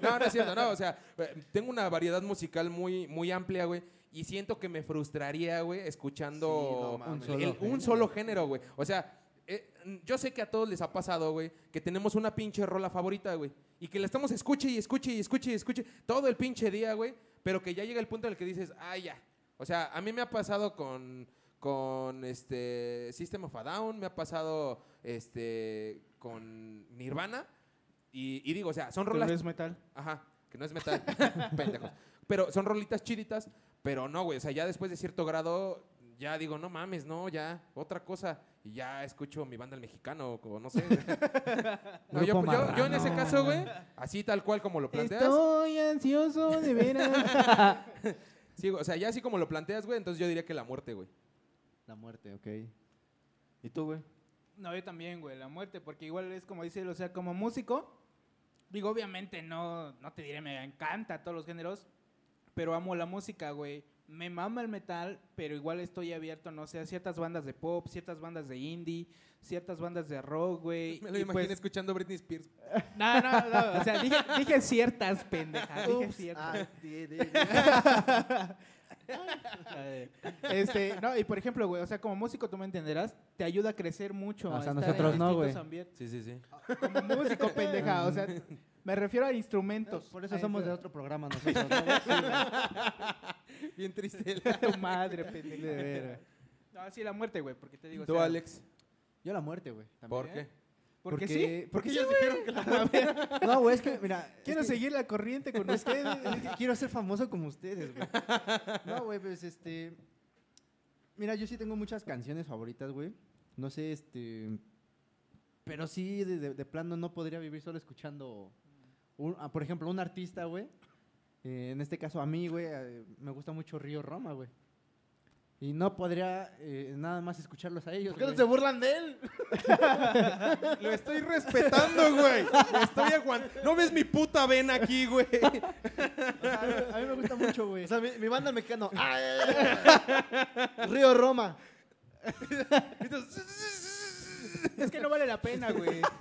No, no es cierto, no. O sea, eh, tengo una variedad musical muy, muy amplia, güey. Y siento que me frustraría, güey, escuchando Sí, no Un solo un género. solo género, güey. O sea, eh, yo sé que a todos les ha pasado, güey, que tenemos una pinche rola favorita, güey. Y que la estamos escuche y escuche y escuche y escuche todo el pinche día, güey. Pero que ya llega el punto en el que dices, ah, ya. O sea, a mí me ha pasado con, con este System of a Down, me ha pasado este con Nirvana. Y, y digo, o sea, son rolas no es metal. Ajá, que no es metal. Pendejos. Pero son rolitas chiditas, pero no, güey. O sea, ya después de cierto grado, ya digo, no mames, no, ya, otra cosa. Y ya escucho mi banda el mexicano, o no sé. No, yo, yo- yo en ese caso, güey, así tal cual como lo planteas. Estoy ansioso de veras. Sí, o sea, ya así como lo planteas, güey, entonces yo diría que la muerte, güey. La muerte, ok. ¿Y tú, güey? No, yo también, güey, la muerte, porque igual es como dice él, o sea, como músico, digo, obviamente no, no te diré, me encanta todos los géneros, pero amo la música, güey. Me mama el metal, pero igual estoy abierto, no sé, a ciertas bandas de pop, ciertas bandas de indie, ciertas bandas de rock, güey. Me lo imaginé pues- escuchando Britney Spears. No, no, no, o sea, dije, dije ciertas pendejas, dije ciertas. Ah, di- di- di. Este, no, y por ejemplo, güey, o sea, como músico tú me entenderás, te ayuda a crecer mucho. O sea, nosotros no, güey. Sí, sí, sí. Como músico, pendeja, o sea, me refiero a instrumentos. Por eso A somos de otro programa nosotros. ¿no? Bien triste. tu madre, veras. No, sí, la muerte, güey, porque te digo, o Tú, sea, Alex, Yo la muerte, güey. también. ¿por qué? Porque, Porque- sí, porque sí, ellos güey. dijeron que la muerte. No, güey, es que, mira. Quiero es que- seguir la corriente con ustedes. es que quiero ser famoso como ustedes, güey. No, güey, pues este. Mira, yo sí tengo muchas canciones favoritas, güey. No sé, este. Pero sí, de, de- de plano no podría vivir solo escuchando. Un- ah, por ejemplo, un artista, güey. Eh, en este caso, a mí, güey, eh, me gusta mucho Río Roma, güey. Y no podría eh, nada más escucharlos a ellos. ¿Por qué no se burlan de él? Lo estoy respetando, güey. Lo Estoy aguantando. ¿No ves mi puta vena aquí, güey? O sea, a mí- a mí me gusta mucho, güey. O sea, mi, mi banda mexicano. ¡Ay! Río Roma. Es que no vale la pena, güey.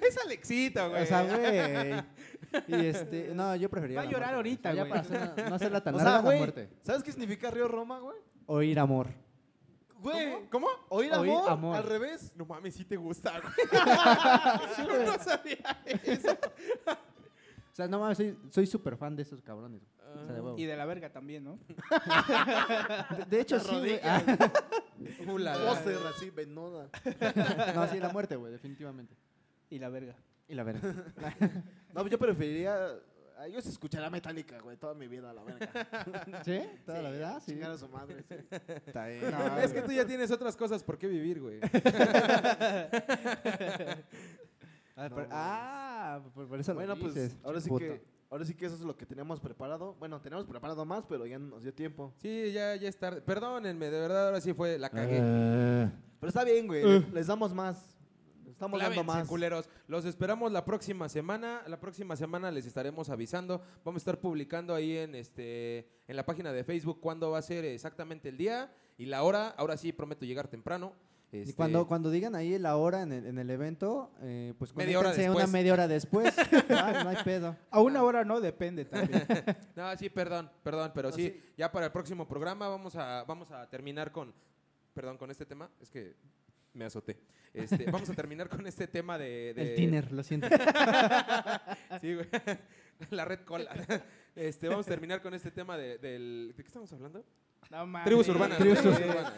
Es Alexita, güey. O sea, güey. Y este, no, yo preferiría. Va a llorar ahorita, Ya güey. para hacer- no hacerla tan O larga sea, la güey, muerte. ¿sabes qué significa Río Roma, güey? Oír amor. Güey, ¿Cómo? oír Oír amor, amor. al revés. No mames, sí te gusta, güey. Yo no sabía eso. O sea, no mames, soy, soy súper fan de esos cabrones. Güey. O sea, de huevo. Y de la verga también, ¿no? De, de hecho, sí, güey. Ula, Póster así, venuda. Ah, no, sí, la muerte, güey, definitivamente. Y la verga. Y la verga. No, pues yo preferiría. ah, Yo sí escucharía Metallica, güey, toda mi vida, la verga. ¿Sí? ¿Toda la vida? Sí. Chingar a su madre, sí. Está bien. No, es que tú ya tienes otras cosas por qué vivir, güey. Ah, No, por, ah, por, por eso lo Bueno, pues dices, ahora sí puto. que ahora sí que eso es lo que teníamos preparado. Bueno, teníamos preparado más, pero ya no nos dio tiempo. Sí, ya, ya es tarde. Perdónenme, de verdad, ahora sí fue, la cagué. Ah. Pero está bien, güey. Les damos más. Estamos dando más. culeros. Los esperamos la próxima semana. La próxima semana les estaremos avisando. Vamos a estar publicando ahí en este en la página de Facebook cuándo va a ser exactamente el día y la hora. Ahora sí prometo llegar temprano. Y Este, cuando, cuando digan ahí la hora en el, en el evento, eh, pues Media hora conéctense una después. media hora después. Ah, no hay pedo. A una hora no, depende también. No, sí, perdón, perdón, pero No, sí, sí. ya para el próximo programa vamos a vamos a terminar con perdón, con este tema, es que me azoté. Este, vamos a terminar con este tema de, de- El tiner, lo siento. Sí, güey. La red cola. Este, vamos a terminar con este tema de, del ¿de qué estamos hablando? No. Tribus urbanas. Tribus urbanas.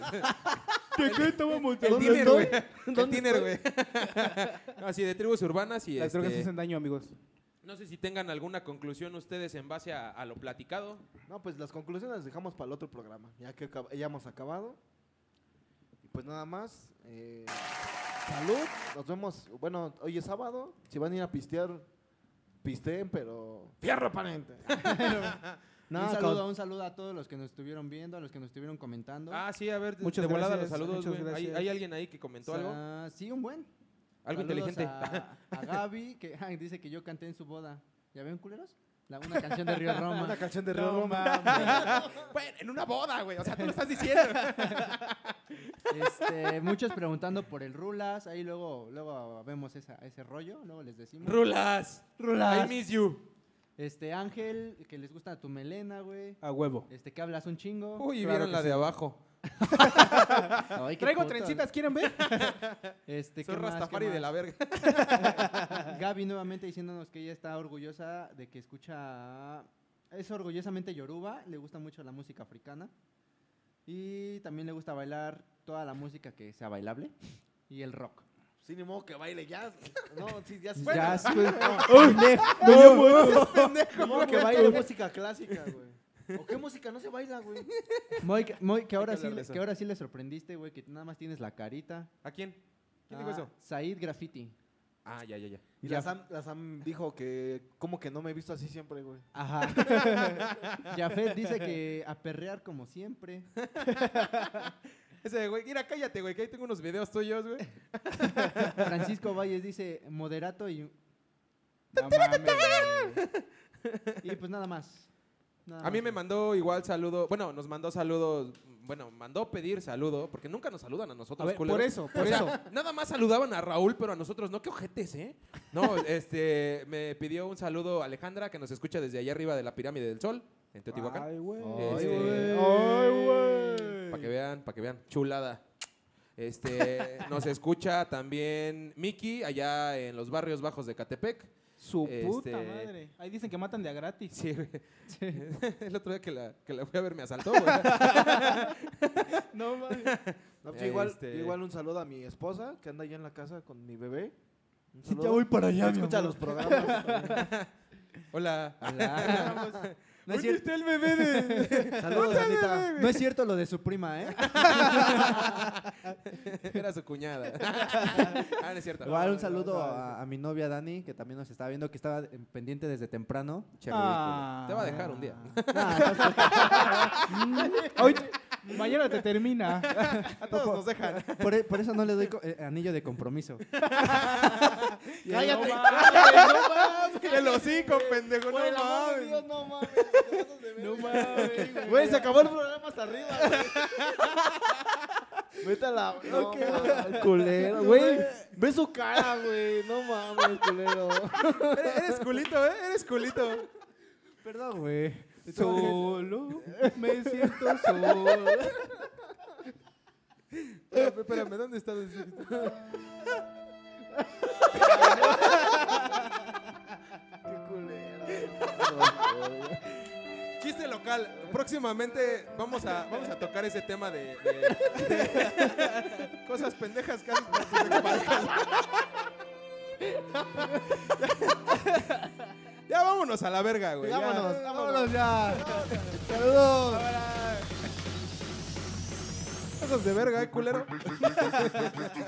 Urbanas. ¿De qué estábamos El ¿Dónde tiner, estoy? güey. El ¿Dónde tiner, güey. No, sí, de tribus urbanas y Las drogas este, hacen daño, amigos. no sé si tengan alguna conclusión ustedes en base a, a lo platicado. No, pues las conclusiones las dejamos para el otro programa. Ya que acab- ya hemos acabado. Y pues nada más. eh, salud. Nos vemos. Bueno, hoy es sábado. Si van a ir a pistear, pisteen, pero. ¡Fierro, pariente! No, un, con- saludo, un saludo a todos los que nos estuvieron viendo, a los que nos estuvieron comentando. Ah, sí, a ver, de, Muchas de volada los saludos, güey. ¿Hay, alguien ahí que comentó algo? Ah, sí, un buen. Algo Saludos inteligente. A, a Gaby, que ay, dice que yo canté en su boda. ¿Ya ven, culeros? La, una canción de Río Roma. Una canción de Río No Roma. bueno, en una boda, güey. O sea, tú lo estás diciendo. Este, muchos preguntando por el Rulas. Ahí luego, luego vemos esa, ese rollo. Luego les decimos. Rulas. Rulas. I miss you. Este, Ángel, que les gusta tu melena, güey. A huevo. Este, que hablas un chingo. Uy, Claro vieron la sí. de abajo. Ay, Traigo puto. trencitas, ¿quieren ver? Este, Soy ¿qué más, qué Rastafari de la verga. Gaby nuevamente diciéndonos que ella está orgullosa de que escucha. Es orgullosamente yoruba, le gusta mucho la música africana. Y también le gusta bailar toda la música que sea bailable. Y el rock. Sí, ni modo que baile jazz. No, sí, jazz. Ya, sí, güey. Ni modo que baile música clásica, güey. ¿O qué música no se baila, güey? Moy, que- Moy, que, ahora que sí, le- que ahora sí le sorprendiste, güey, que nada más tienes la carita. ¿A quién? ¿Quién dijo Ah, eso? Said Graffiti. Ah, ya, ya, ya. Y Ya- la Sam, la Sam dijo que, como que no me he visto así siempre, güey. Ajá. Jafet dice que a perrear como siempre. Ese, güey, mira, cállate, güey, que ahí tengo unos videos tuyos, güey. Francisco Valles dice moderato y. No mames, güey. Y pues nada más. Nada A mí más. me mandó igual saludo, bueno, nos mandó saludos, bueno, mandó pedir saludo, porque nunca nos saludan a nosotros, A ver, por eso, por O sea, eso. Nada más saludaban a Raúl, pero a nosotros no, qué ojetes, ¿eh? No, este, me pidió un saludo Alejandra, que nos escucha desde allá arriba de la pirámide del Sol, en Teotihuacán. Ay, güey. Este, Ay, güey. Para que vean, para que vean, chulada. Este, nos escucha también Miki, allá en los barrios bajos de Catepec. Su Este- puta madre. Ahí dicen que matan de a gratis. Sí, güey. El otro día que la, que la fui a ver me asaltó, güey. No mames. No, pues, igual, Este- igual un saludo a mi esposa, que anda allá en la casa con mi bebé. Un Sí, ya saludo. voy para allá, mi Escucha amor. los programas. Hola. Hola. No es, cier- está el bebé de...? Saludos, Anita. no es cierto lo de su prima, ¿eh? Era su cuñada. ah, no es cierto. Igual un saludo a, a mi novia Dani, que también nos estaba viendo, que estaba en- pendiente desde temprano. Che. Ah. Te va a dejar un día. Ah, Hoy, mañana te termina. A todos nos dejan. por, e- por eso no le doy eh, anillo de compromiso. ¡Cállate! El hocico, pendejo. No mames. Dios, no mames. No mames, güey. Se acabó el programa hasta arriba. Vete a la... No, mames, culero, güey. Ve su cara, güey. No mames, culero. Eres culito, ¿eh? Eres culito. Perdón, güey. Solo me siento solo. Espérame, espérame, ¿dónde estás? Qué culero. Chiste local. Próximamente vamos a, vamos a tocar ese tema de, de- de cosas pendejas que haces. Ya vámonos a la verga, güey. ya. Vámonos, Vámonos ya. Saludos. Cosas de verga, eh, culero.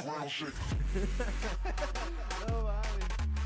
Ground shake.